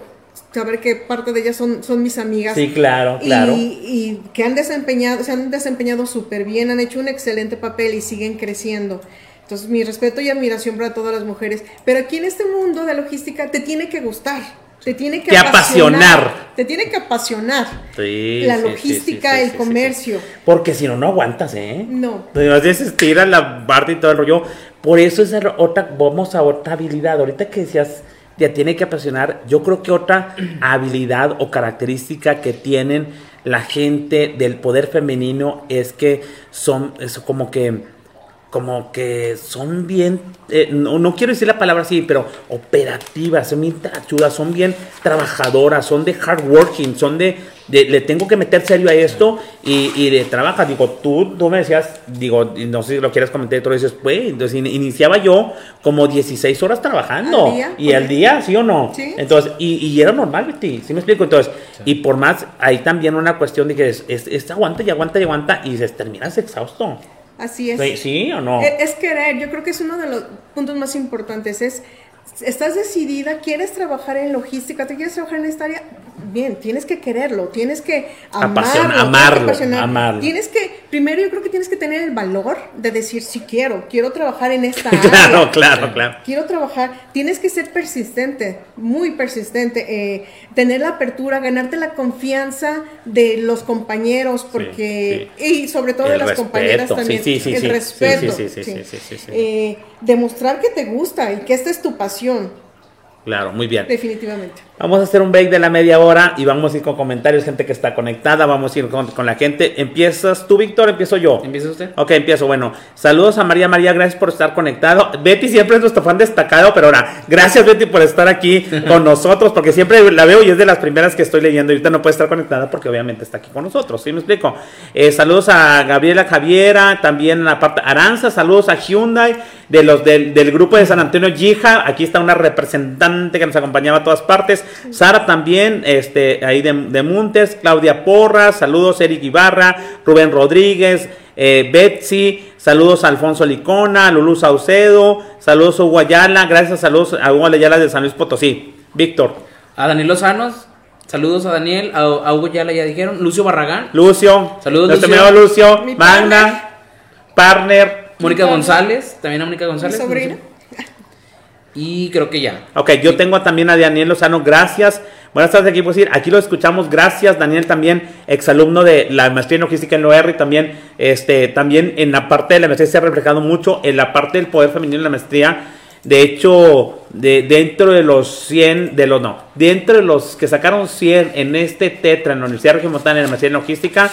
saber que parte de ellas son, son mis amigas. Sí, claro, claro. Y, que han desempeñado, se han desempeñado súper bien, han hecho un excelente papel y siguen creciendo. Entonces, mi respeto y admiración para todas las mujeres. Pero aquí en este mundo de logística te tiene que gustar. Te tiene que, apasionar, Te tiene que apasionar. Sí, la logística, el comercio. Porque si no, no aguantas, ¿eh? No. Entonces estira la parte y todo el rollo. Por eso es otra, vamos a otra habilidad. Ahorita que decías, te tiene que apasionar. Yo creo que otra <clears throat> habilidad o característica que tienen la gente del poder femenino es que son, es como que como que son bien, eh, no, quiero decir la palabra así, pero operativas, son bien trachudas, son bien trabajadoras, son de hard working, son de, le tengo que meter serio a esto y, y de trabaja. Digo, tú, tú me decías, digo, no sé si lo quieres comentar, tú dices, pues, entonces iniciaba yo como 16 horas trabajando. ¿Y al día, sí o no? Sí. Entonces, y, y era normal, Betty, ¿sí me explico? Entonces, y por más, hay también una cuestión de que es, es, aguanta y aguanta y aguanta y se terminas exhausto. Así es. ¿Sí o no? Es, querer, yo creo que es uno de los puntos más importantes, es estás decidida, quieres trabajar en logística, te quieres trabajar en esta área, bien, tienes que quererlo, tienes que amarlo, amarlo, amarlo. Tienes que, primero yo creo que tienes que tener el valor de decir, sí quiero, quiero trabajar en esta <laughs> área. claro, claro, claro. Quiero trabajar, tienes que ser persistente, muy persistente, eh, tener la apertura, ganarte la confianza de los compañeros, porque, y sobre todo de las compañeras también, sí, sí, el respeto, demostrar que te gusta y que esta es tu pasión. Claro, muy bien. Definitivamente. Vamos a hacer un break de la media hora y vamos a ir con comentarios, gente que está conectada, vamos a ir con, la gente. ¿Empiezas tú, Víctor? ¿Empiezo yo? ¿Empieza usted? Ok, empiezo. Bueno, saludos a María María, gracias por estar conectado. Betty siempre es nuestro fan destacado, pero ahora, gracias Betty por estar aquí <laughs> con nosotros, porque siempre la veo y es de las primeras que estoy leyendo. Ahorita no puede estar conectada porque obviamente está aquí con nosotros, ¿sí me explico? Eh, saludos a Gabriela Javiera, también a parte Aranza, saludos a Hyundai, de los del, del grupo de San Antonio Yija. Aquí está una representante que nos acompañaba a todas partes. Sara también, este, ahí de, de Montes, Claudia Porras, saludos Eric Ibarra, Rubén Rodríguez, eh, Betsy, saludos a Alfonso Licona, Lulú Saucedo, saludos a Hugo Ayala, gracias, saludos a Hugo Ayala de San Luis Potosí. Víctor. A Daniel Lozanos, saludos a Daniel, a, Hugo Ayala ya dijeron, Lucio Barragán. Lucio, saludos Lucio. Lucio, Magna, partner. Mónica González, también a Mónica González. sobrina. Y creo que ya. Ok, yo tengo también a Daniel Lozano, gracias. Buenas tardes, equipo. Aquí lo escuchamos, gracias. Daniel también, exalumno de la maestría en logística en OR, también, este, también en la parte de la maestría se ha reflejado mucho en la parte del poder femenino en la maestría. De hecho, de, dentro de los 100, de los no, dentro de los que sacaron 100 en este Tetra en la Universidad Regiomontana en la Maestría en Logística,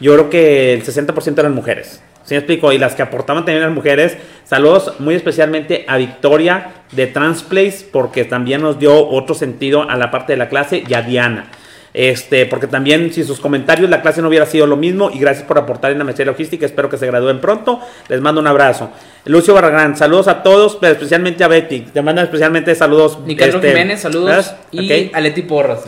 yo creo que el 60% eran mujeres. ¿Sí me explico? Y las que aportaban también las mujeres. Saludos muy especialmente a Victoria de Transplace, porque también nos dio otro sentido a la parte de la clase, y a Diana. Este, porque también si sus comentarios la clase no hubiera sido lo mismo y gracias por aportar en la maestría logística, espero que se gradúen pronto. Les mando un abrazo. Lucio Barragán, saludos a todos, pero especialmente a Betty. Te mandan especialmente saludos. Nicardo este, Jiménez, saludos. Y a Leti Porras.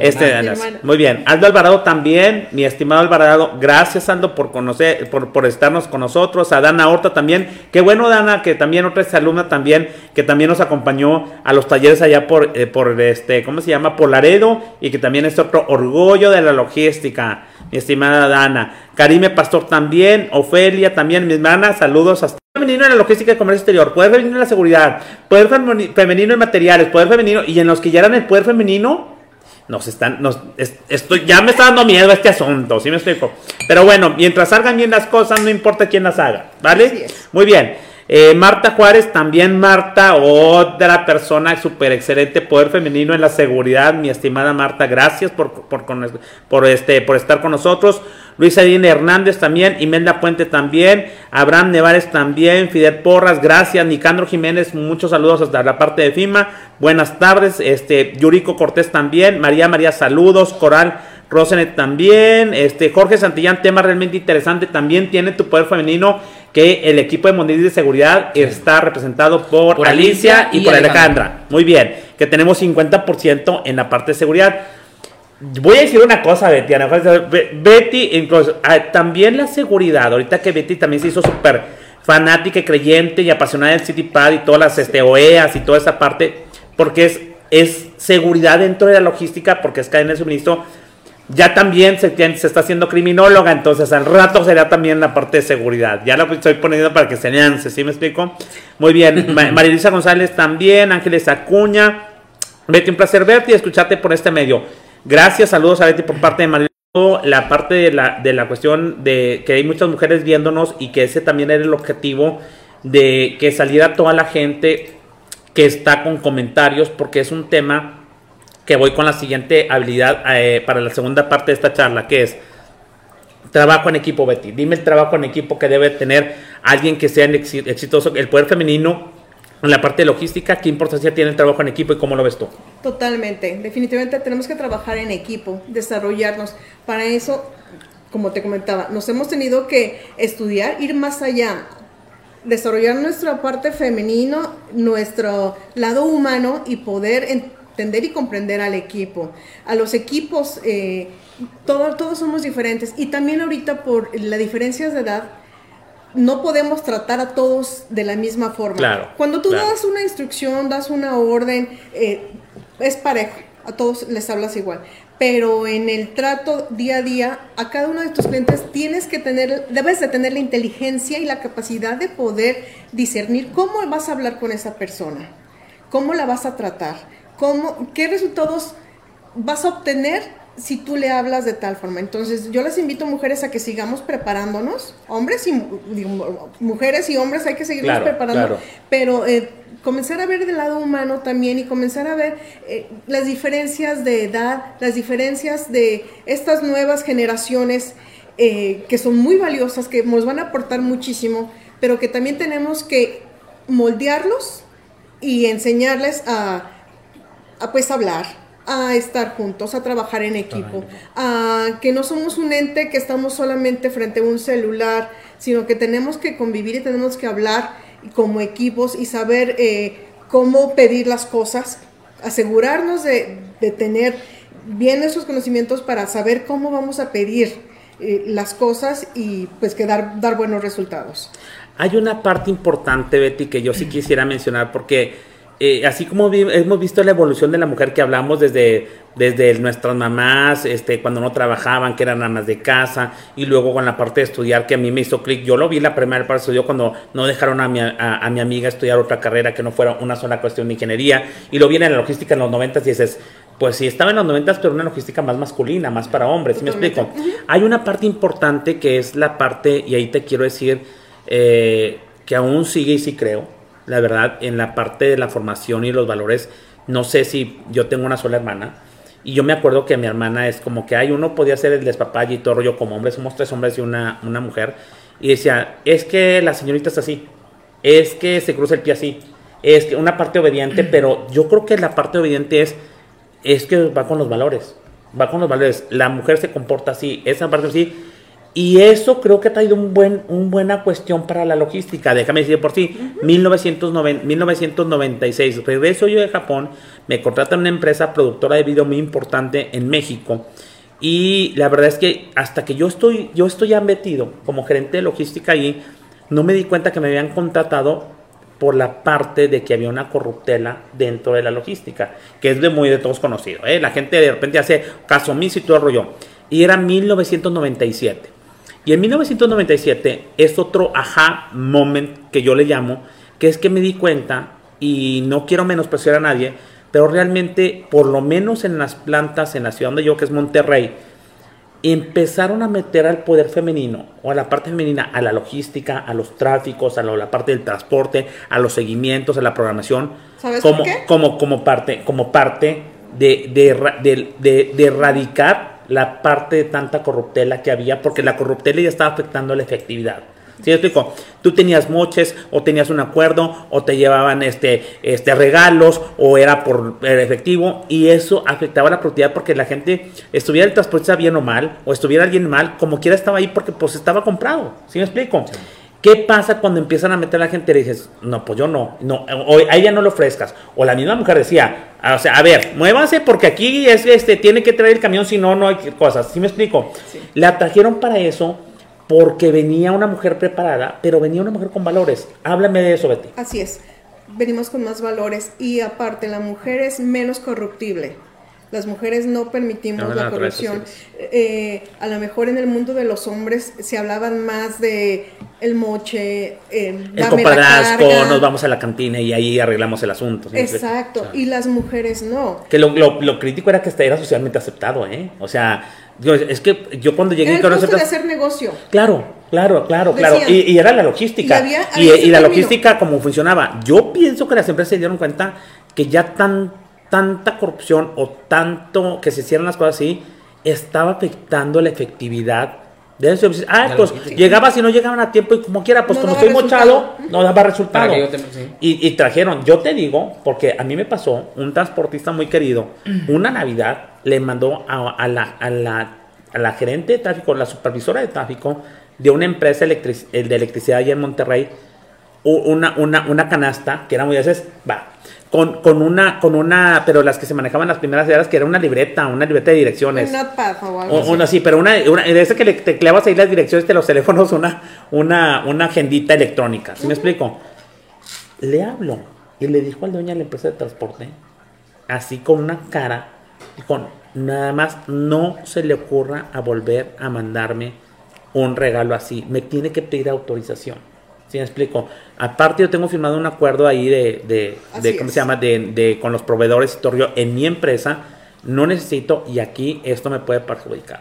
Este, muy bien. Aldo Alvarado también, mi estimado Alvarado, gracias Aldo por conocer, por, por estarnos con nosotros. A Dana Horta también. Qué bueno, Dana, que también otra alumna también, que también nos acompañó a los talleres allá por, eh, por este, ¿cómo se llama? Por Laredo, y que también es otro orgullo de la logística, mi estimada Dana. Karime Pastor también, Ofelia también, mi hermana, saludos hasta femenino en la logística de comercio exterior, poder femenino en la seguridad, poder femenino en materiales, poder femenino, y en los que ya eran el poder femenino, nos están, nos, estoy, ya me está dando miedo este asunto, ¿sí me explico? Pero bueno, mientras salgan bien las cosas, no importa quién las haga, ¿vale? Muy bien. Eh, Marta Juárez, también Marta, otra persona súper excelente, poder femenino en la seguridad, mi estimada Marta, gracias por, por, por, este, por estar con nosotros. Luis Adine Hernández también, Imelda Puente también, Abraham Nevares también, Fidel Porras, gracias, Nicandro Jiménez, muchos saludos hasta la parte de FIMA, buenas tardes, este, Yurico Cortés también, María María, saludos, Coral Rosenet también, este, Jorge Santillán, tema realmente interesante, también tiene tu poder femenino, que el equipo de Mondis de Seguridad está representado por, Alicia, y, por Alejandra. Muy bien, que tenemos 50% en la parte de seguridad. Voy a decir una cosa, Betty. Betty, incluso, ah, también la seguridad. Ahorita que Betty también se hizo súper fanática y creyente y apasionada del CityPad y todas las este, OEAs y toda esa parte, porque es, es seguridad dentro de la logística, porque es cadena de suministro. Ya también se, se está haciendo criminóloga, entonces al rato será también la parte de seguridad. Ya lo estoy poniendo para que se lance, ¿sí me explico? Muy bien, <laughs> María Luisa González también, Ángeles Acuña. Betty, un placer verte y escucharte por este medio. Gracias, saludos a Betty por parte de María. La parte de la, de la cuestión de que hay muchas mujeres viéndonos y que ese también era el objetivo de que saliera toda la gente que está con comentarios, porque es un tema que voy con la siguiente habilidad eh, para la segunda parte de esta charla, que es trabajo en equipo, Betty. Dime el trabajo en equipo que debe tener alguien que sea exitoso. El poder femenino en la parte de logística, ¿qué importancia tiene el trabajo en equipo y cómo lo ves tú? Totalmente, definitivamente tenemos que trabajar en equipo, desarrollarnos. Para eso, como te comentaba, nos hemos tenido que estudiar, ir más allá, desarrollar nuestra parte femenino, nuestro lado humano y poder entender y comprender al equipo. A los equipos, eh, todos somos diferentes y también ahorita por las diferencias de edad, no podemos tratar a todos de la misma forma. Cuando tú das una instrucción, das una orden, eh, es parejo, a todos les hablas igual. Pero en el trato día a día, a cada uno de tus clientes tienes que tener, debes de tener la inteligencia y la capacidad de poder discernir cómo vas a hablar con esa persona, cómo la vas a tratar, cómo, qué resultados vas a obtener si tú le hablas de tal forma. Entonces, yo les invito, mujeres, a que sigamos preparándonos. Hombres y mujeres y hombres hay que seguirnos preparando. Pero eh, comenzar a ver del lado humano también y comenzar a ver eh, las diferencias de edad, las diferencias de estas nuevas generaciones eh, que son muy valiosas, que nos van a aportar muchísimo, pero que también tenemos que moldearlos y enseñarles a, a pues hablar, a estar juntos, a trabajar en equipo, a que no somos un ente que estamos solamente frente a un celular, sino que tenemos que convivir y tenemos que hablar como equipos y saber eh, cómo pedir las cosas, asegurarnos de, tener bien esos conocimientos para saber cómo vamos a pedir eh, las cosas y pues que dar, dar buenos resultados. Hay una parte importante, Betty, que yo sí quisiera mencionar porque eh, así como hemos visto la evolución de la mujer que hablamos desde, desde nuestras mamás, este, cuando no trabajaban, que eran amas de casa, y luego con la parte de estudiar, que a mí me hizo clic. Yo lo vi la primera parte estudió cuando no dejaron a mi, a, mi amiga estudiar otra carrera que no fuera una sola cuestión de ingeniería, y lo vi en la logística en los 90 y dices, pues sí, estaba en los 90 pero una logística más masculina, más para hombres, ¿sí me explico? Hay una parte importante que es la parte, y ahí te quiero decir, eh, que aún sigue y sí creo, la verdad, en la parte de la formación y los valores, no sé si yo tengo una sola hermana. Y yo me acuerdo que mi hermana es como que hay uno podía ser el despapalle y todo rollo como hombre, somos tres hombres y una, una mujer. Y decía, es que la señorita es así, es que se cruza el pie así, es que una parte obediente, <clears throat> pero yo creo que la parte obediente es, es que va con los valores, va con los valores. La mujer se comporta así, esa parte así. Y eso creo que ha traído un buen, un buena cuestión para la logística. Déjame decir por sí, 1990, 1996, regreso yo de Japón, me contratan una empresa productora de video muy importante en México. Y la verdad es que hasta que yo estoy, yo estoy ya metido como gerente de logística ahí, no me di cuenta que me habían contratado por la parte de que había una corruptela dentro de la logística, que es de muy de todos conocido. ¿eh? La gente de repente hace caso omiso y todo el rollo. Y era 1997. Y en 1997 es otro aha moment que yo le llamo, que es que me di cuenta, y no quiero menospreciar a nadie, pero realmente, por lo menos en las plantas, en la ciudad donde yo, que es Monterrey, empezaron a meter al poder femenino o a la parte femenina, a la logística, a los tráficos, a la parte del transporte, a los seguimientos, a la programación, como, como, como parte, como parte de, de, de, de, erradicar la parte de tanta corruptela que había, porque la corruptela ya estaba afectando la efectividad. ¿Sí explico? Tú tenías moches o tenías un acuerdo o te llevaban este, este regalos o era por efectivo y eso afectaba la propiedad porque la gente estuviera el transportista bien o mal o estuviera alguien mal, como quiera estaba ahí porque pues estaba comprado. ¿Sí me explico? ¿Qué pasa cuando empiezan a meter a la gente y dices, no, pues yo no, no, o a ella no lo ofrezcas? O la misma mujer decía, ah, o sea, a ver, muévanse porque aquí es, este, tiene que traer el camión, si no, no hay cosas. ¿Sí me explico? La trajeron para eso porque venía una mujer preparada, pero venía una mujer con valores. Háblame de eso, Betty. Así es, venimos con más valores y aparte la mujer es menos corruptible. Las mujeres no permitimos la corrupción. Eh, a lo mejor en el mundo de los hombres se hablaban más de el moche, eh, el compadrazgo, nos vamos a la cantina y ahí arreglamos el asunto. Exacto, y las mujeres no. Que lo, lo, crítico era que era socialmente aceptado, ¿eh? O sea, es que yo cuando llegué... Era el de hacer negocio. Claro, claro, claro, claro. Y, era la logística. Y, y la logística, como funcionaba. Yo pienso que las empresas se dieron cuenta que ya tan tanta corrupción o tanto que se hicieran las cosas así, estaba afectando la efectividad de eso. Ah, pues llegaba si no llegaban a tiempo y como quiera, pues como estoy mochado, no daba resultado. y, trajeron, yo te digo, porque a mí me pasó, un transportista muy querido, <clears throat> una Navidad le mandó a, la, a, la, a la gerente de tráfico, la supervisora de tráfico de una empresa de electricidad allá en Monterrey, una, una, una canasta que era muy veces, va, con, con, una, con una, pero las que se manejaban las primeras eras, que era una libreta, una libreta de direcciones. Un notepad o algo Una, sí, pero una, una de que le tecleabas ahí las direcciones de los teléfonos, una, una, una agendita electrónica. ¿Sí me explico? Le hablo y le dijo al dueño de la empresa de transporte, así con una cara, con nada más, no se le ocurra a volver a mandarme un regalo así. Me tiene que pedir autorización. ¿Sí me explico? Aparte yo tengo firmado un acuerdo ahí de, de, ¿cómo se llama? De, con los proveedores y torrio en mi empresa. No necesito y aquí esto me puede perjudicar.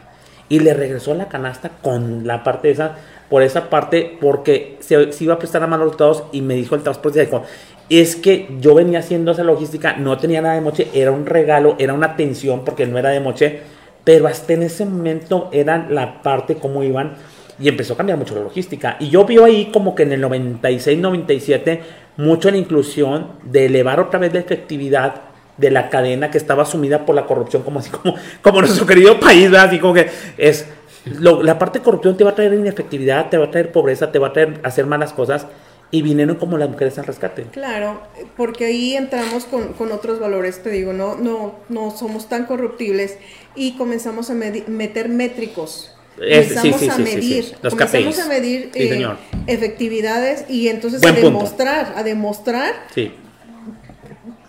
Y le regresó la canasta con la parte de esa, por esa parte, porque se, iba a prestar a malos resultados y me dijo el transporte, dijo, es que yo venía haciendo esa logística, no tenía nada de moche, era un regalo, era una atención porque no era de moche, pero hasta en ese momento era la parte como iban y empezó a cambiar mucho la logística. Y yo veo ahí como que en el 96, 97, mucho la inclusión de elevar otra vez la efectividad de la cadena que estaba sumida por la corrupción, como así como, como nuestro querido país, ¿verdad? así como que es la parte de corrupción te va a traer inefectividad, te va a traer pobreza, te va a traer hacer malas cosas y vinieron como las mujeres al rescate. Claro, porque ahí entramos con, con, otros valores, te digo, no, no, no somos tan corruptibles y comenzamos a meter métricos Empezamos a medir, comenzamos a medir eh, efectividades y entonces a demostrar, a demostrar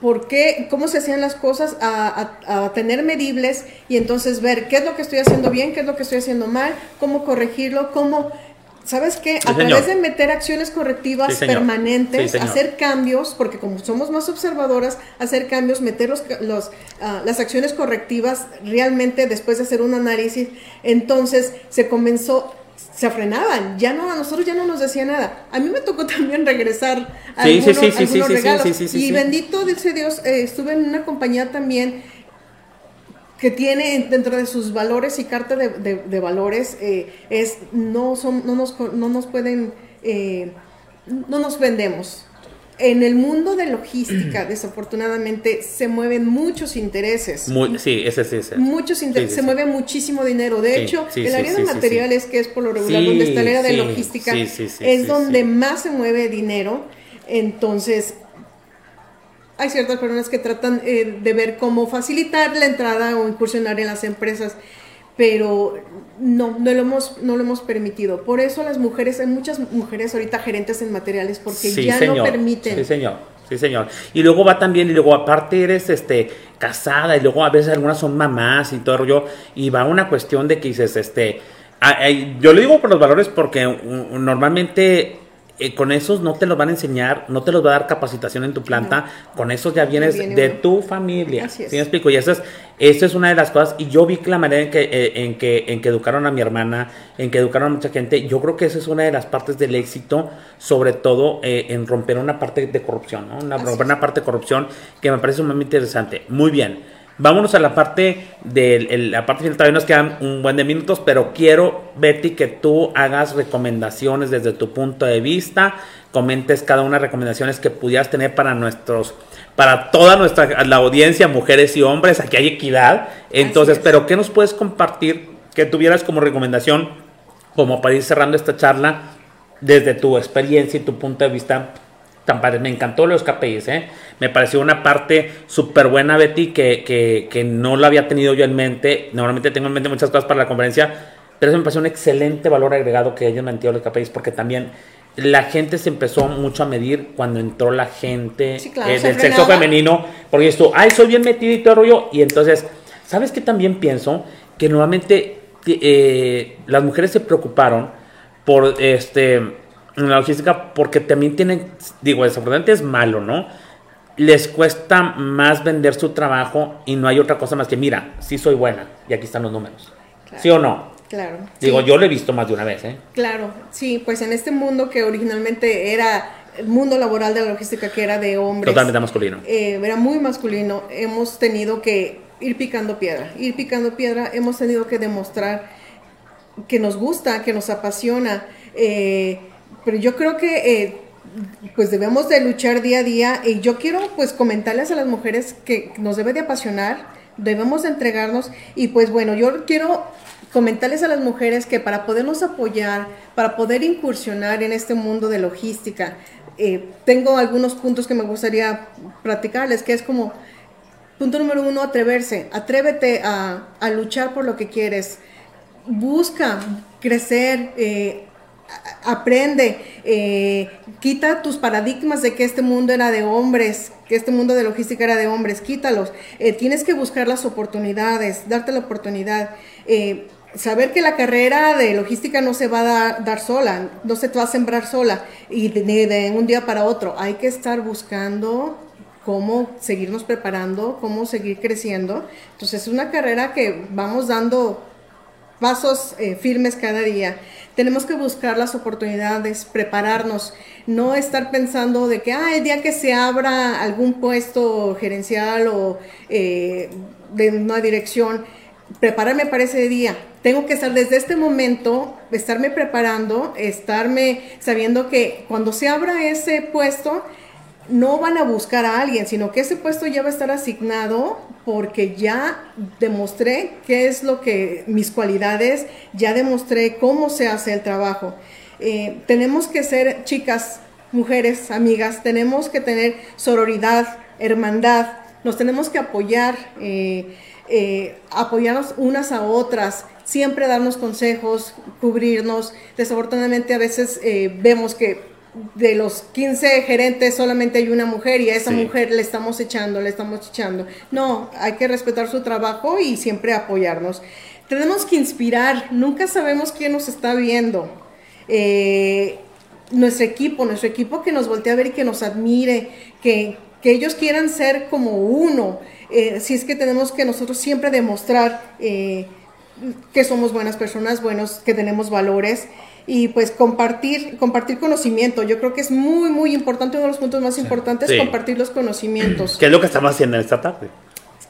por qué, cómo se hacían las cosas, a, a, tener medibles y entonces ver qué es lo que estoy haciendo bien, qué es lo que estoy haciendo mal, cómo corregirlo, cómo ¿Sabes qué? a través de meter acciones correctivas permanentes, hacer cambios, porque como somos más observadoras, hacer cambios, meter los, los ah, las acciones correctivas realmente después de hacer un análisis, entonces se comenzó se frenaban, ya no, a nosotros ya no nos decía nada. A mí me tocó <laughs> también regresar a algunos, sí, sí, sí, algunos sí, regalos. y bendito, dice Dios, eh, estuve en una compañía también que tiene dentro de sus valores y carta de, de- de valores eh, es no son no nos no nos pueden eh, no nos vendemos en el mundo de logística <clears throat> desafortunadamente se mueven muchos intereses Muy, sí, ese sí, ese. muchos intereses, Sí, sí, se mueve muchísimo dinero. De hecho, el área de materiales, que es por lo regular donde está el área de logística, es donde más se mueve dinero. Entonces, hay ciertas personas que tratan eh, de ver cómo facilitar la entrada o incursionar en las empresas, pero no, no lo hemos, no lo hemos permitido. Por eso las mujeres, hay muchas mujeres ahorita gerentes en materiales porque Sí, ya señor. no permiten. Sí, señor. Sí, señor. Y luego va también, y luego aparte eres este casada, y luego a veces algunas son mamás y todo el rollo, y va una cuestión de que dices, este, ah, eh, yo le digo por los valores porque normalmente eh, con esos no te los van a enseñar, no te los va a dar capacitación en tu planta, con esos ya vienes viene de uno. tu familia. Así es. ¿Sí me explico? Y eso es, eso es una de las cosas, y yo vi que la manera en que, eh, en que, en que educaron a mi hermana, en que educaron a mucha gente, yo creo que esa es una de las partes del éxito, sobre todo eh, en romper una parte de corrupción, ¿no? Una, romper una parte de corrupción que me parece sumamente interesante. Muy bien. Vámonos a la parte de la parte final, todavía nos quedan un buen de minutos, pero quiero, Betty, que tú hagas recomendaciones desde tu punto de vista, comentes cada una de las recomendaciones que pudieras tener para nuestros, para toda nuestra la audiencia, mujeres y hombres, aquí hay equidad. Entonces, es. pero ¿qué nos puedes compartir que tuvieras como recomendación, como para ir cerrando esta charla, desde tu experiencia y tu punto de vista tan. Me encantó los KPIs, ¿eh? Me pareció una parte súper buena, Betty, que, que, que no la había tenido yo en mente. Normalmente tengo en mente muchas cosas para la conferencia, pero eso me pareció un excelente valor agregado que ellos metieron los KPIs, porque también la gente se empezó mucho a medir cuando entró la gente Sí, claro, eh, del sexo femenino, porque esto, ay, soy bien metido y todo rollo, y entonces, ¿sabes qué también pienso? Que normalmente eh, las mujeres se preocuparon por este en la logística porque también tienen, digo, desafortunadamente es malo, ¿no? Les cuesta más vender su trabajo y no hay otra cosa más que, mira, sí soy buena y aquí están los números. Claro. ¿Sí o no? Claro. Digo, sí. yo lo he visto más de una vez, ¿eh? Claro, sí, pues en este mundo que originalmente era el mundo laboral de la logística, que era de hombres, Totalmente masculino. eh, era muy masculino, hemos tenido que ir picando piedra, ir picando piedra, hemos tenido que demostrar que nos gusta, que nos apasiona, eh, pero yo creo que eh, pues debemos de luchar día a día y yo quiero pues comentarles a las mujeres que nos debe de apasionar, debemos de entregarnos y pues bueno, yo quiero comentarles a las mujeres que para podernos apoyar, para poder incursionar en este mundo de logística, eh, tengo algunos puntos que me gustaría platicarles, que es como, punto número uno, atreverse, atrévete a, luchar por lo que quieres, busca crecer, eh, aprende, eh, quita tus paradigmas de que este mundo era de hombres, que este mundo de logística era de hombres, quítalos. Eh, tienes que buscar las oportunidades, darte la oportunidad. Eh, saber que la carrera de logística no se va a dar, sola, no se te va a sembrar sola y de, de un día para otro. Hay que estar buscando cómo seguirnos preparando, cómo seguir creciendo. Entonces es una carrera que vamos dando pasos eh, firmes cada día. Tenemos que buscar las oportunidades, prepararnos, no estar pensando de que ah, el día que se abra algún puesto gerencial o eh, de una dirección, prepararme para ese día. Tengo que estar desde este momento, estarme preparando, estarme sabiendo que cuando se abra ese puesto, no van a buscar a alguien, sino que ese puesto ya va a estar asignado porque ya demostré qué es lo que mis cualidades, ya demostré cómo se hace el trabajo. Eh, tenemos que ser chicas, mujeres, amigas, tenemos que tener sororidad, hermandad, nos tenemos que apoyar, eh, eh, apoyarnos unas a otras, siempre darnos consejos, cubrirnos. Desafortunadamente a veces vemos que de los 15 gerentes solamente hay una mujer y a esa Sí. mujer le estamos echando, le estamos echando. No, hay que respetar su trabajo y siempre apoyarnos. Tenemos que inspirar, nunca sabemos quién nos está viendo. Eh, nuestro equipo, nuestro equipo que nos voltee a ver y que nos admire, que, que ellos quieran ser como uno. Eh, si es que tenemos que nosotros siempre demostrar eh, que somos buenas personas, buenos, que tenemos valores y pues compartir, compartir conocimiento. Yo creo que es muy, muy importante, uno de los puntos más importantes, Sí. compartir los conocimientos. ¿Qué es lo que estamos haciendo en esta tarde?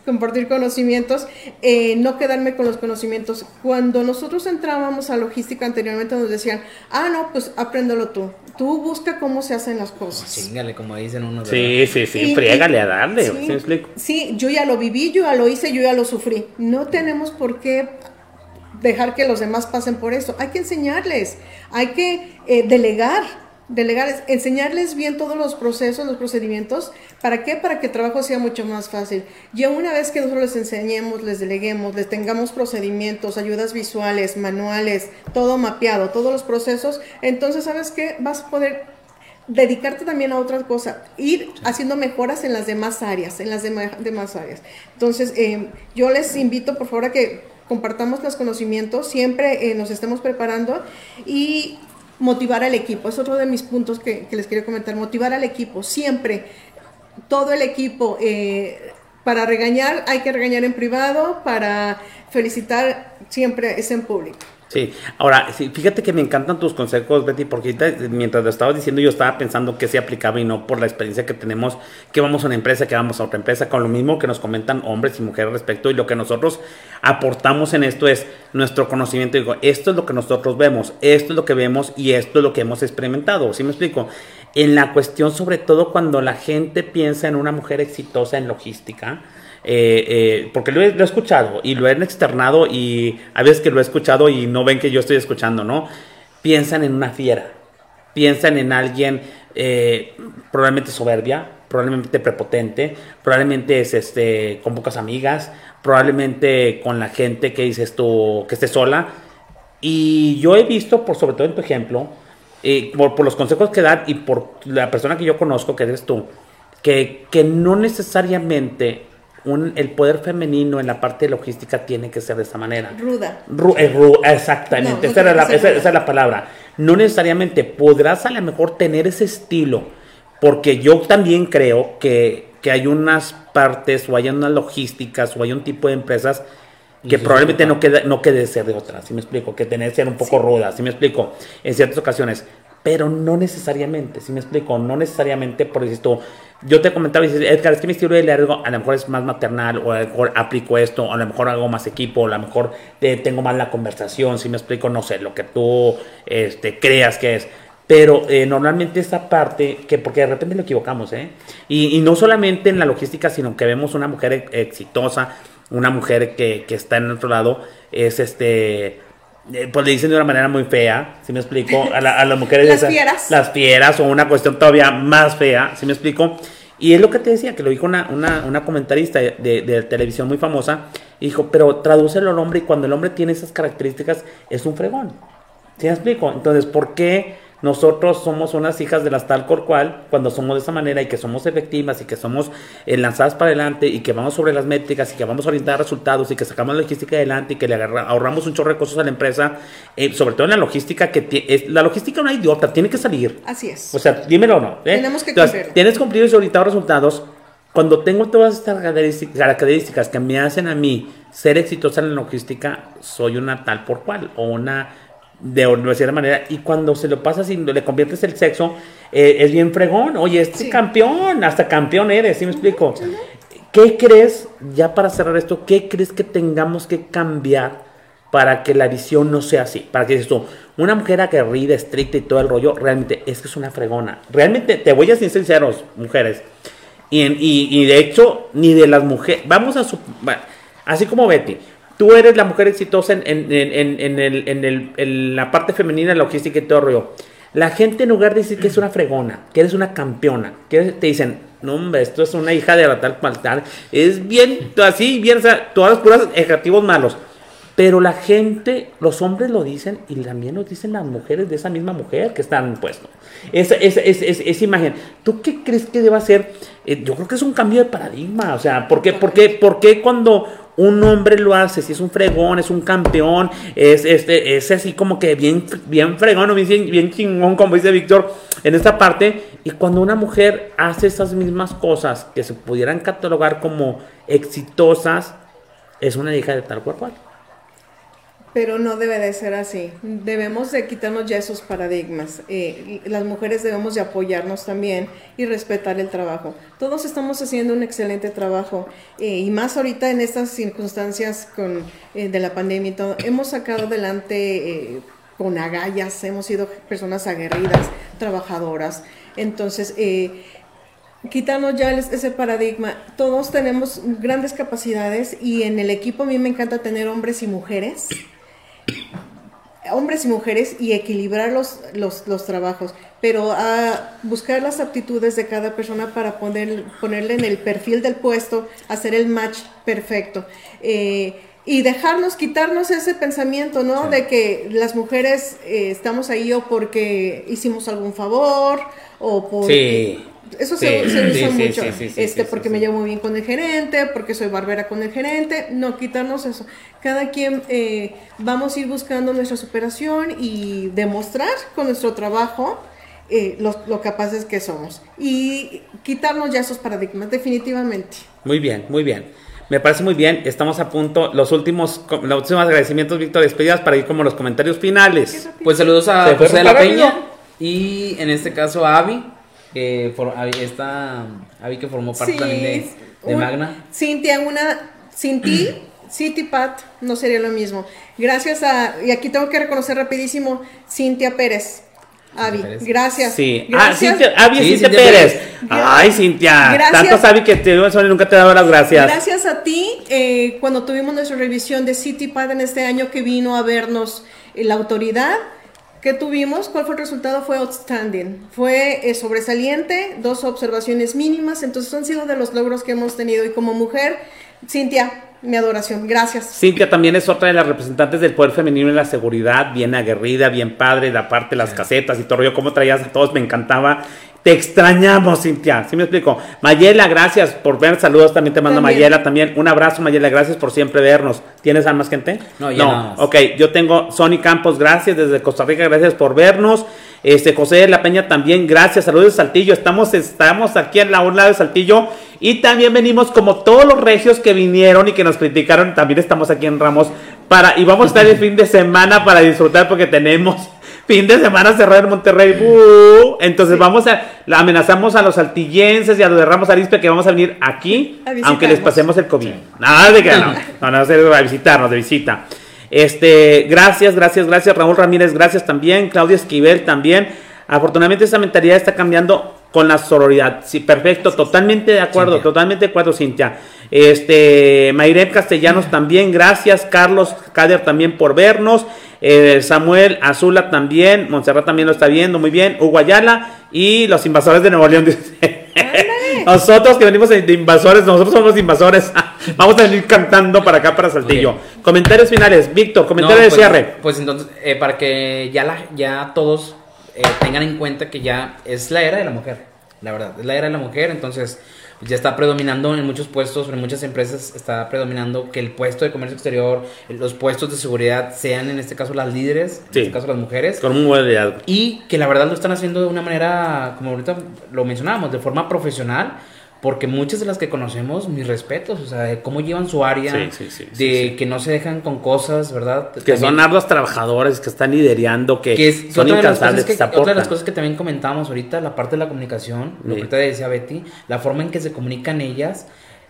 compartir conocimientos, eh, no quedarme con los conocimientos. Cuando nosotros entrábamos a logística anteriormente nos decían, ah, no, pues apréndelo tú. Tú busca cómo se hacen las cosas. Chingale, como dicen unos. Sí, sí, sí, Y- friégale y- a darle. sí, sí, yo ya lo viví, yo ya lo hice, yo ya lo sufrí. No tenemos por qué dejar que los demás pasen por eso. Hay que enseñarles, hay que eh, delegar, delegar, es- enseñarles bien todos los procesos, los procedimientos. ¿Para qué? Para que el trabajo sea mucho más fácil. Ya una vez que nosotros les enseñemos, les deleguemos, les tengamos procedimientos, ayudas visuales, manuales, todo mapeado, todos los procesos, entonces, ¿sabes qué? Vas a poder dedicarte también a otra cosa, ir haciendo mejoras en las demás áreas, en las demás áreas. Entonces, eh, yo les invito, por favor, a que compartamos los conocimientos, siempre eh, nos estemos preparando y motivar al equipo. Es otro de mis puntos que, les quiero comentar, motivar al equipo, siempre, todo el equipo. eh, para regañar hay que regañar en privado, para felicitar siempre es en público. Sí, ahora, fíjate que me encantan tus consejos, Betty, porque eh, mientras lo estabas diciendo yo estaba pensando que se aplicaba y no por la experiencia que tenemos, que vamos a una empresa, que vamos a otra empresa, con lo mismo que nos comentan hombres y mujeres respecto y lo que nosotros aportamos en esto es nuestro conocimiento. Digo, esto es lo que nosotros vemos, esto es lo que vemos y esto es lo que hemos experimentado, ¿sí me explico? En la cuestión, sobre todo cuando la gente piensa en una mujer exitosa en logística, eh, eh, porque lo he, lo he escuchado y lo he externado y a veces que lo he escuchado y no ven que yo estoy escuchando, ¿no? Piensan en una fiera, piensan en alguien eh, probablemente soberbia, probablemente prepotente, probablemente es este con pocas amigas, probablemente con la gente que dices tú que esté sola. Y yo he visto, por sobre todo en tu ejemplo, eh, por, por los consejos que dan y por la persona que yo conozco, que eres tú, que, que no necesariamente un- el poder femenino en la parte de logística tiene que ser de esta manera. Ruda. Ru- eh, ru- exactamente, No, no esa, era la, esa- esa es la palabra. No necesariamente podrás a lo mejor tener ese estilo, porque yo también creo que, que hay unas partes o hay unas logísticas o hay un tipo de empresas que probablemente no quede, no quede ser de otras, ¿sí me explico? Que tener que ser un poco ruda, ¿sí me explico? En ciertas ocasiones, pero no necesariamente, ¿sí me explico? No necesariamente, por esto, yo te comentaba y dices, Edgar, es que mi estilo de liderazgo a lo mejor es más maternal, o a lo mejor aplico esto, o a lo mejor hago más equipo, o a lo mejor eh, tengo más la conversación, ¿sí me explico? No sé, lo que tú este, creas que es. Pero eh, normalmente esta parte, que porque de repente lo equivocamos, ¿eh? Y, y no solamente en la logística, sino que vemos una mujer ex- exitosa, una mujer que, que está en otro lado, es este, pues le dicen de una manera muy fea, ¿sí me explico? A, la- a las mujeres <laughs> Las esas- fieras. Las fieras o una cuestión todavía más fea, ¿sí me explico? Y es lo que te decía, que lo dijo una, una, una comentarista de, de- de televisión muy famosa, y dijo, pero tradúcelo al hombre y cuando el hombre tiene esas características es un fregón. ¿Sí me explico? Entonces, ¿por qué nosotros somos unas hijas de las tal por cual cuando somos de esa manera y que somos efectivas y que somos eh, lanzadas para adelante y que vamos sobre las métricas y que vamos a orientar resultados y que sacamos la logística adelante y que le agarra- ahorramos un chorro de cosas a la empresa, eh, sobre todo en la logística, que es, la logística no es idiota, tiene que salir. Así es. O sea, dímelo o no. ¿eh? Tenemos que Entonces, cumplirlo. Tienes cumplidos y orientados resultados. Cuando tengo todas estas características que me hacen a mí ser exitosa en la logística, soy una tal por cual o una de, de cierta manera. Y cuando se lo pasas y le conviertes el sexo, eh, es bien fregón. Oye, este Sí. campeón, hasta campeón eres, ¿sí me explico? ¿Qué crees, ya para cerrar esto, qué crees que tengamos que cambiar para que la visión no sea así? Para que dices tú, una mujer aguerrida, estricta y todo el rollo, realmente es que es una fregona. Realmente, te voy a ser sinceros, mujeres. Y, en- y, y de hecho, ni de las mujeres, vamos a su, así como Betty, tú eres la mujer exitosa en, en, en, en- el, el, la parte femenina, logística y todo rollo. La gente en lugar de decir que es una fregona, que eres una campeona, que te dicen, no hombre, esto es una hija de la tal cual tal, es bien, así, bien, o sea, todas las puras adjetivos malos. Pero la gente, los hombres lo dicen y también lo dicen las mujeres de esa misma mujer que están puesto. Esa, esa, esa, esa- esa imagen. ¿Tú qué crees que deba ser? Eh, yo creo que es un cambio de paradigma. O sea, ¿por qué, por qué, por qué cuando un hombre lo hace, si es un fregón, es un campeón, es, este, es así como que bien, bien fregón bien, bien chingón, como dice Víctor, en esta parte, y cuando una mujer hace esas mismas cosas que se pudieran catalogar como exitosas, es una hija de tal cual cual. Pero no debe de ser así. Debemos de quitarnos ya esos paradigmas. Eh, las mujeres debemos de apoyarnos también y respetar el trabajo. Todos estamos haciendo un excelente trabajo eh, y más ahorita en estas circunstancias con, eh, de la pandemia y todo. Hemos sacado adelante con agallas, hemos sido personas aguerridas, trabajadoras. Entonces, quitarnos ya ese paradigma. Todos tenemos grandes capacidades y en el equipo a mí me encanta tener hombres y mujeres hombres y mujeres y equilibrar los, los, trabajos, pero a buscar las aptitudes de cada persona para poner, ponerle en el perfil del puesto, hacer el match perfecto. Eh, y dejarnos, quitarnos ese pensamiento, ¿no? De que las mujeres eh, estamos ahí o porque hicimos algún favor o por... Sí. Eso se, usa mucho. este, porque me llevo muy bien con el gerente, porque soy barbera con el gerente. No, quitarnos eso. Cada quien eh, vamos a ir buscando nuestra superación y demostrar con nuestro trabajo eh, lo, capaces que somos. Y quitarnos ya esos paradigmas, definitivamente. Muy bien, muy bien. Me parece muy bien. Estamos a punto. Los últimos, los últimos agradecimientos, Víctor, despedidas para ir como los comentarios finales. Pues saludos a José de la Peña y en este caso a Avi que for, esta Avi que formó parte también de, Magna. Cintia, una, sin ti, City Pat no sería lo mismo. Gracias a, y aquí tengo que reconocer rapidísimo, Cintia Pérez. Avi, gracias. Sí, ah, Cintia, Avi Cintia, Pérez. Ay, Cintia, gracias. tanto Avi que te nunca te he dado las gracias. Gracias a ti, eh, cuando tuvimos nuestra revisión de City Pad en este año que vino a vernos eh, la autoridad, ¿Qué tuvimos? ¿Cuál fue el resultado? Fue outstanding. Fue eh, sobresaliente, dos observaciones mínimas, entonces han sido de los logros que hemos tenido. Y como mujer, Cintia, mi adoración. Gracias. Cintia también es otra de las representantes del poder femenino en la seguridad, bien aguerrida, bien padre, la parte de las casetas y todo. Yo cómo traías a todos, me encantaba. Te extrañamos, Cintia. ¿Sí me explico? Mayela, gracias por ver. Saludos también te mando Mayela también. Un abrazo, Mayela. Gracias por siempre vernos. ¿Tienes más gente? No, ya no. Ok, yo tengo Sony Campos, gracias desde Costa Rica. Gracias por vernos. Este José de la Peña también, gracias. Saludos de Saltillo. Estamos, estamos aquí en la un lado de Saltillo. Y también venimos como todos los regios que vinieron y que nos criticaron. También estamos aquí en Ramos. Para, y vamos a estar el fin de semana para disfrutar porque tenemos <laughs> fin de semana cerrado en Monterrey. Entonces vamos a, amenazamos a los saltillenses y a los de Ramos Arispe que vamos a venir aquí, aunque les pasemos el COVID. Nada de que no, <laughs> no, no, a visitarnos, de visita. Este, gracias, gracias, gracias, Raúl Ramírez, gracias también, Claudia Esquivel también. Afortunadamente esa mentalidad está cambiando con la sororidad. Sí, perfecto, totalmente de acuerdo, totalmente de acuerdo, Cintia. Este, Mayret Castellanos también, gracias, Carlos Cader también por vernos. Eh, Samuel Azula también, Montserrat también lo está viendo, muy bien, Hugo Ayala y los invasores de Nuevo León. <laughs> nosotros que venimos de invasores, nosotros somos invasores. <laughs> Vamos a venir cantando para acá, para Saltillo. Comentarios finales, Víctor, comentarios de pues, cierre. Pues entonces, eh, para que ya, la, ya todos eh, tengan en cuenta que ya es la era de la mujer, la verdad, es la era de la mujer, entonces ya está predominando en muchos puestos, en muchas empresas está predominando que el puesto de comercio exterior, los puestos de seguridad sean en este caso las líderes, en este caso las mujeres. Con un buen liderazgo. Y que la verdad lo están haciendo de una manera, como ahorita lo mencionábamos, de forma profesional porque muchas de las que conocemos, mis respetos, o sea, de cómo llevan su área, de que no se dejan con cosas, ¿verdad? Que son arduos trabajadores, que están liderando, que, son incansables, que, Otra de las cosas que también comentábamos ahorita, la parte de la comunicación, lo que te decía Betty, la forma en que se comunican ellas,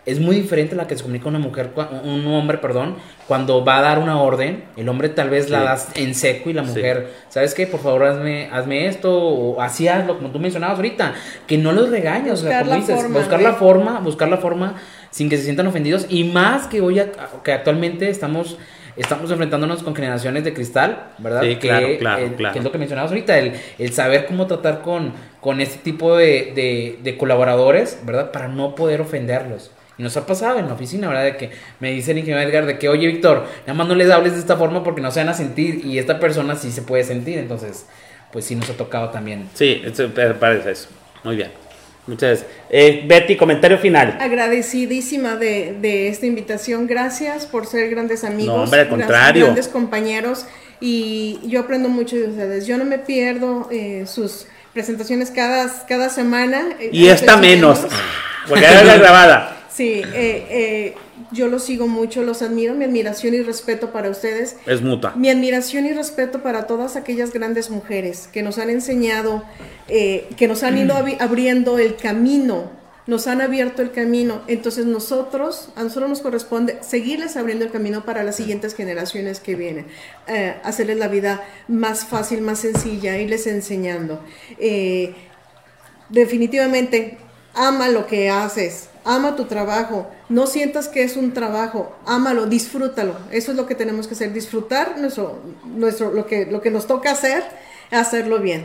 es muy diferente a la que se comunica una mujer, un hombre, perdón, cuando va a dar una orden, el hombre tal vez la das en seco y la mujer, ¿sabes qué? Por favor, hazme, hazme esto, o así hazlo, como tú mencionabas ahorita, que no los regañes, buscar o sea, como dices, forma, buscar la forma, buscar la forma sin que se sientan ofendidos, y más que hoy, que actualmente estamos estamos enfrentándonos con generaciones de cristal, ¿verdad? Sí, claro, claro, claro. Que es lo que mencionabas ahorita, el, el saber cómo tratar con, con este tipo de, de, de, colaboradores, ¿verdad? Para no poder ofenderlos. Y nos ha pasado en la oficina, ¿verdad? De que me dice el ingeniero Edgar de que, oye, Víctor, nada más no les hables de esta forma porque no se van a sentir y esta persona sí se puede sentir. Entonces, pues sí nos ha tocado también. Sí, parece eso. Muy bien. Muchas gracias. Eh, Betty, comentario final. Agradecidísima de, de, esta invitación. Gracias por ser grandes amigos. No, hombre, al contrario. Grandes compañeros. Y yo aprendo mucho de ustedes. Yo no me pierdo eh, sus presentaciones cada, cada semana. Y esta menos. Porque era la <laughs> grabada. Sí, eh, eh, yo los sigo mucho, los admiro, mi admiración y respeto para ustedes. Es mutua. Mi admiración y respeto para todas aquellas grandes mujeres que nos han enseñado, eh, que nos han ido abriendo el camino nos han abierto el camino. Entonces nosotros, a nosotros nos corresponde seguirles abriendo el camino para las siguientes generaciones que vienen, eh, hacerles la vida más fácil, más sencilla, irles enseñando. Eh, definitivamente, ama lo que haces, ama tu trabajo, no sientas que es un trabajo, ámalo, disfrútalo. Eso es lo que tenemos que hacer, disfrutar nuestro, nuestro, lo, que, lo que nos toca hacer, hacerlo bien.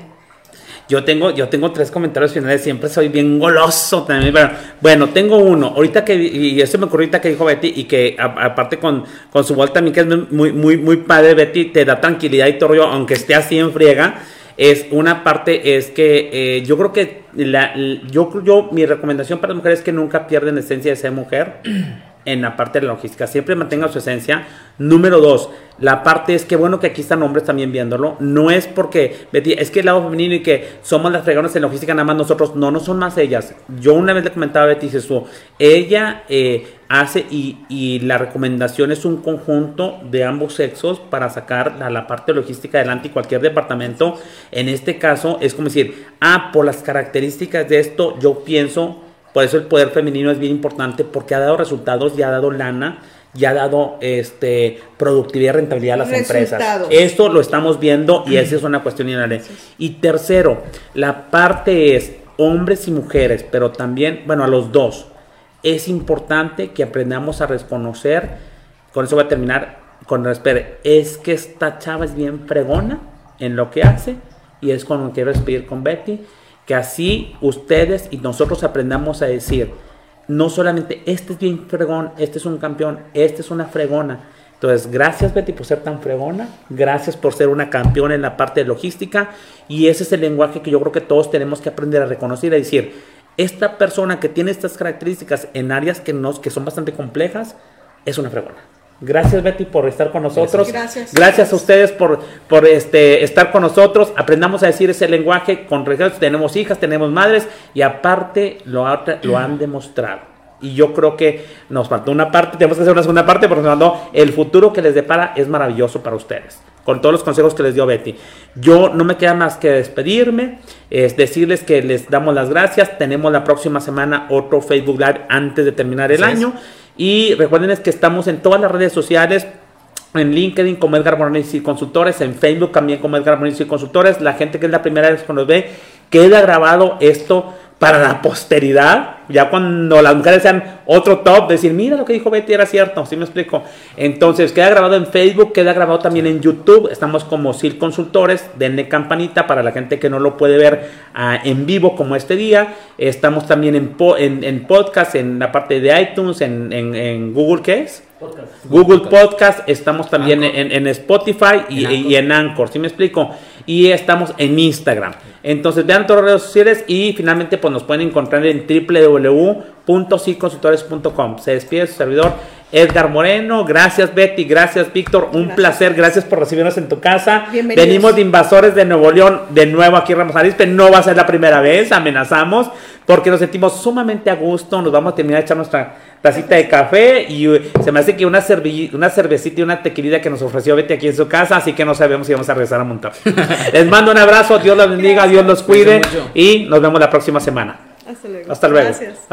Yo tengo, yo tengo tres comentarios finales, siempre soy bien goloso también. bueno, tengo uno, ahorita que, y eso me ocurrió ahorita que dijo Betty, y que aparte con, con su voz también, que es muy, muy, muy padre, Betty, te da tranquilidad y todo, aunque esté así en friega. Es una parte, es que eh, yo creo que la, yo, yo, mi recomendación para las mujeres es que nunca pierden esencia de ser mujer en la parte de la logística. Siempre mantenga su esencia. Número dos, la parte es que bueno que aquí están hombres también viéndolo. No es porque, Betty, es que el lado femenino y que somos las fregonas en logística nada más nosotros. No, no son más ellas. Yo una vez le comentaba a Betty, eso, ella eh, hace y, y, la recomendación es un conjunto de ambos sexos para sacar la, la parte logística adelante y cualquier departamento. En este caso es como decir, ah, por las características de esto, yo pienso por eso el poder femenino es bien importante porque ha dado resultados y ha dado lana y ha dado este, productividad y rentabilidad a las empresas. Esto lo estamos viendo y esa es una cuestión inherente. Y tercero, la parte es hombres y mujeres, pero también, bueno, a los dos. Es importante que aprendamos a reconocer, con eso voy a terminar, con respeto, es que esta chava es bien fregona en lo que hace y es con lo que quiero despedir con Betty que así ustedes y nosotros aprendamos a decir, no solamente este es bien fregón, este es un campeón, este es una fregona. Entonces, gracias Betty por ser tan fregona, gracias por ser una campeona en la parte de logística y ese es el lenguaje que yo creo que todos tenemos que aprender a reconocer y a decir, esta persona que tiene estas características en áreas que, nos, que son bastante complejas es una fregona. Gracias Betty por estar con nosotros. Gracias. Gracias a ustedes por, por este, estar con nosotros. Aprendamos a decir ese lenguaje con respeto. Tenemos hijas, tenemos madres y aparte lo, lo han demostrado. Y yo creo que nos faltó una parte, tenemos que hacer una segunda parte porque nos mandó el futuro que les depara es maravilloso para ustedes. Con todos los consejos que les dio Betty. Yo no me queda más que despedirme, es decirles que les damos las gracias. Tenemos la próxima semana otro Facebook Live antes de terminar el año. Y recuerden que estamos en todas las redes sociales. En LinkedIn como Edgar Morales y Consultores, en Facebook también como Edgar Morales y Consultores. La gente que es la primera vez que nos ve, queda grabado esto para la posteridad, ya cuando las mujeres sean otro top, decir, mira lo que dijo Betty era cierto, ¿sí me explico? Entonces, queda grabado en Facebook, queda grabado también en YouTube, estamos como SIL Consultores, denle campanita para la gente que no lo puede ver ah, en vivo como este día, estamos también en, en, podcast, en la parte de iTunes, en, Google, ¿qué es? Google Podcast, estamos también en, Spotify y en, y en Anchor, ¿sí me explico? Y estamos en Instagram. Entonces vean todas las redes sociales y finalmente pues nos pueden encontrar en www.ciconsultores.com. Se despide su servidor Edgar Moreno. Gracias Betty, gracias Víctor. Un placer, gracias por recibirnos en tu casa. Venimos de invasores de Nuevo León de nuevo aquí en Ramos Arispe. No va a ser la primera vez, amenazamos, porque nos sentimos sumamente a gusto. Nos vamos a terminar de echar nuestra tacita de café y uh, se me hace que una, una cervecita y una tequilita que nos ofreció Betty aquí en su casa, así que no sabemos si vamos a regresar a montar. <laughs> Les mando un abrazo, Dios los bendiga, Dios los cuide y nos vemos la próxima semana. Hasta luego. Hasta luego. Gracias.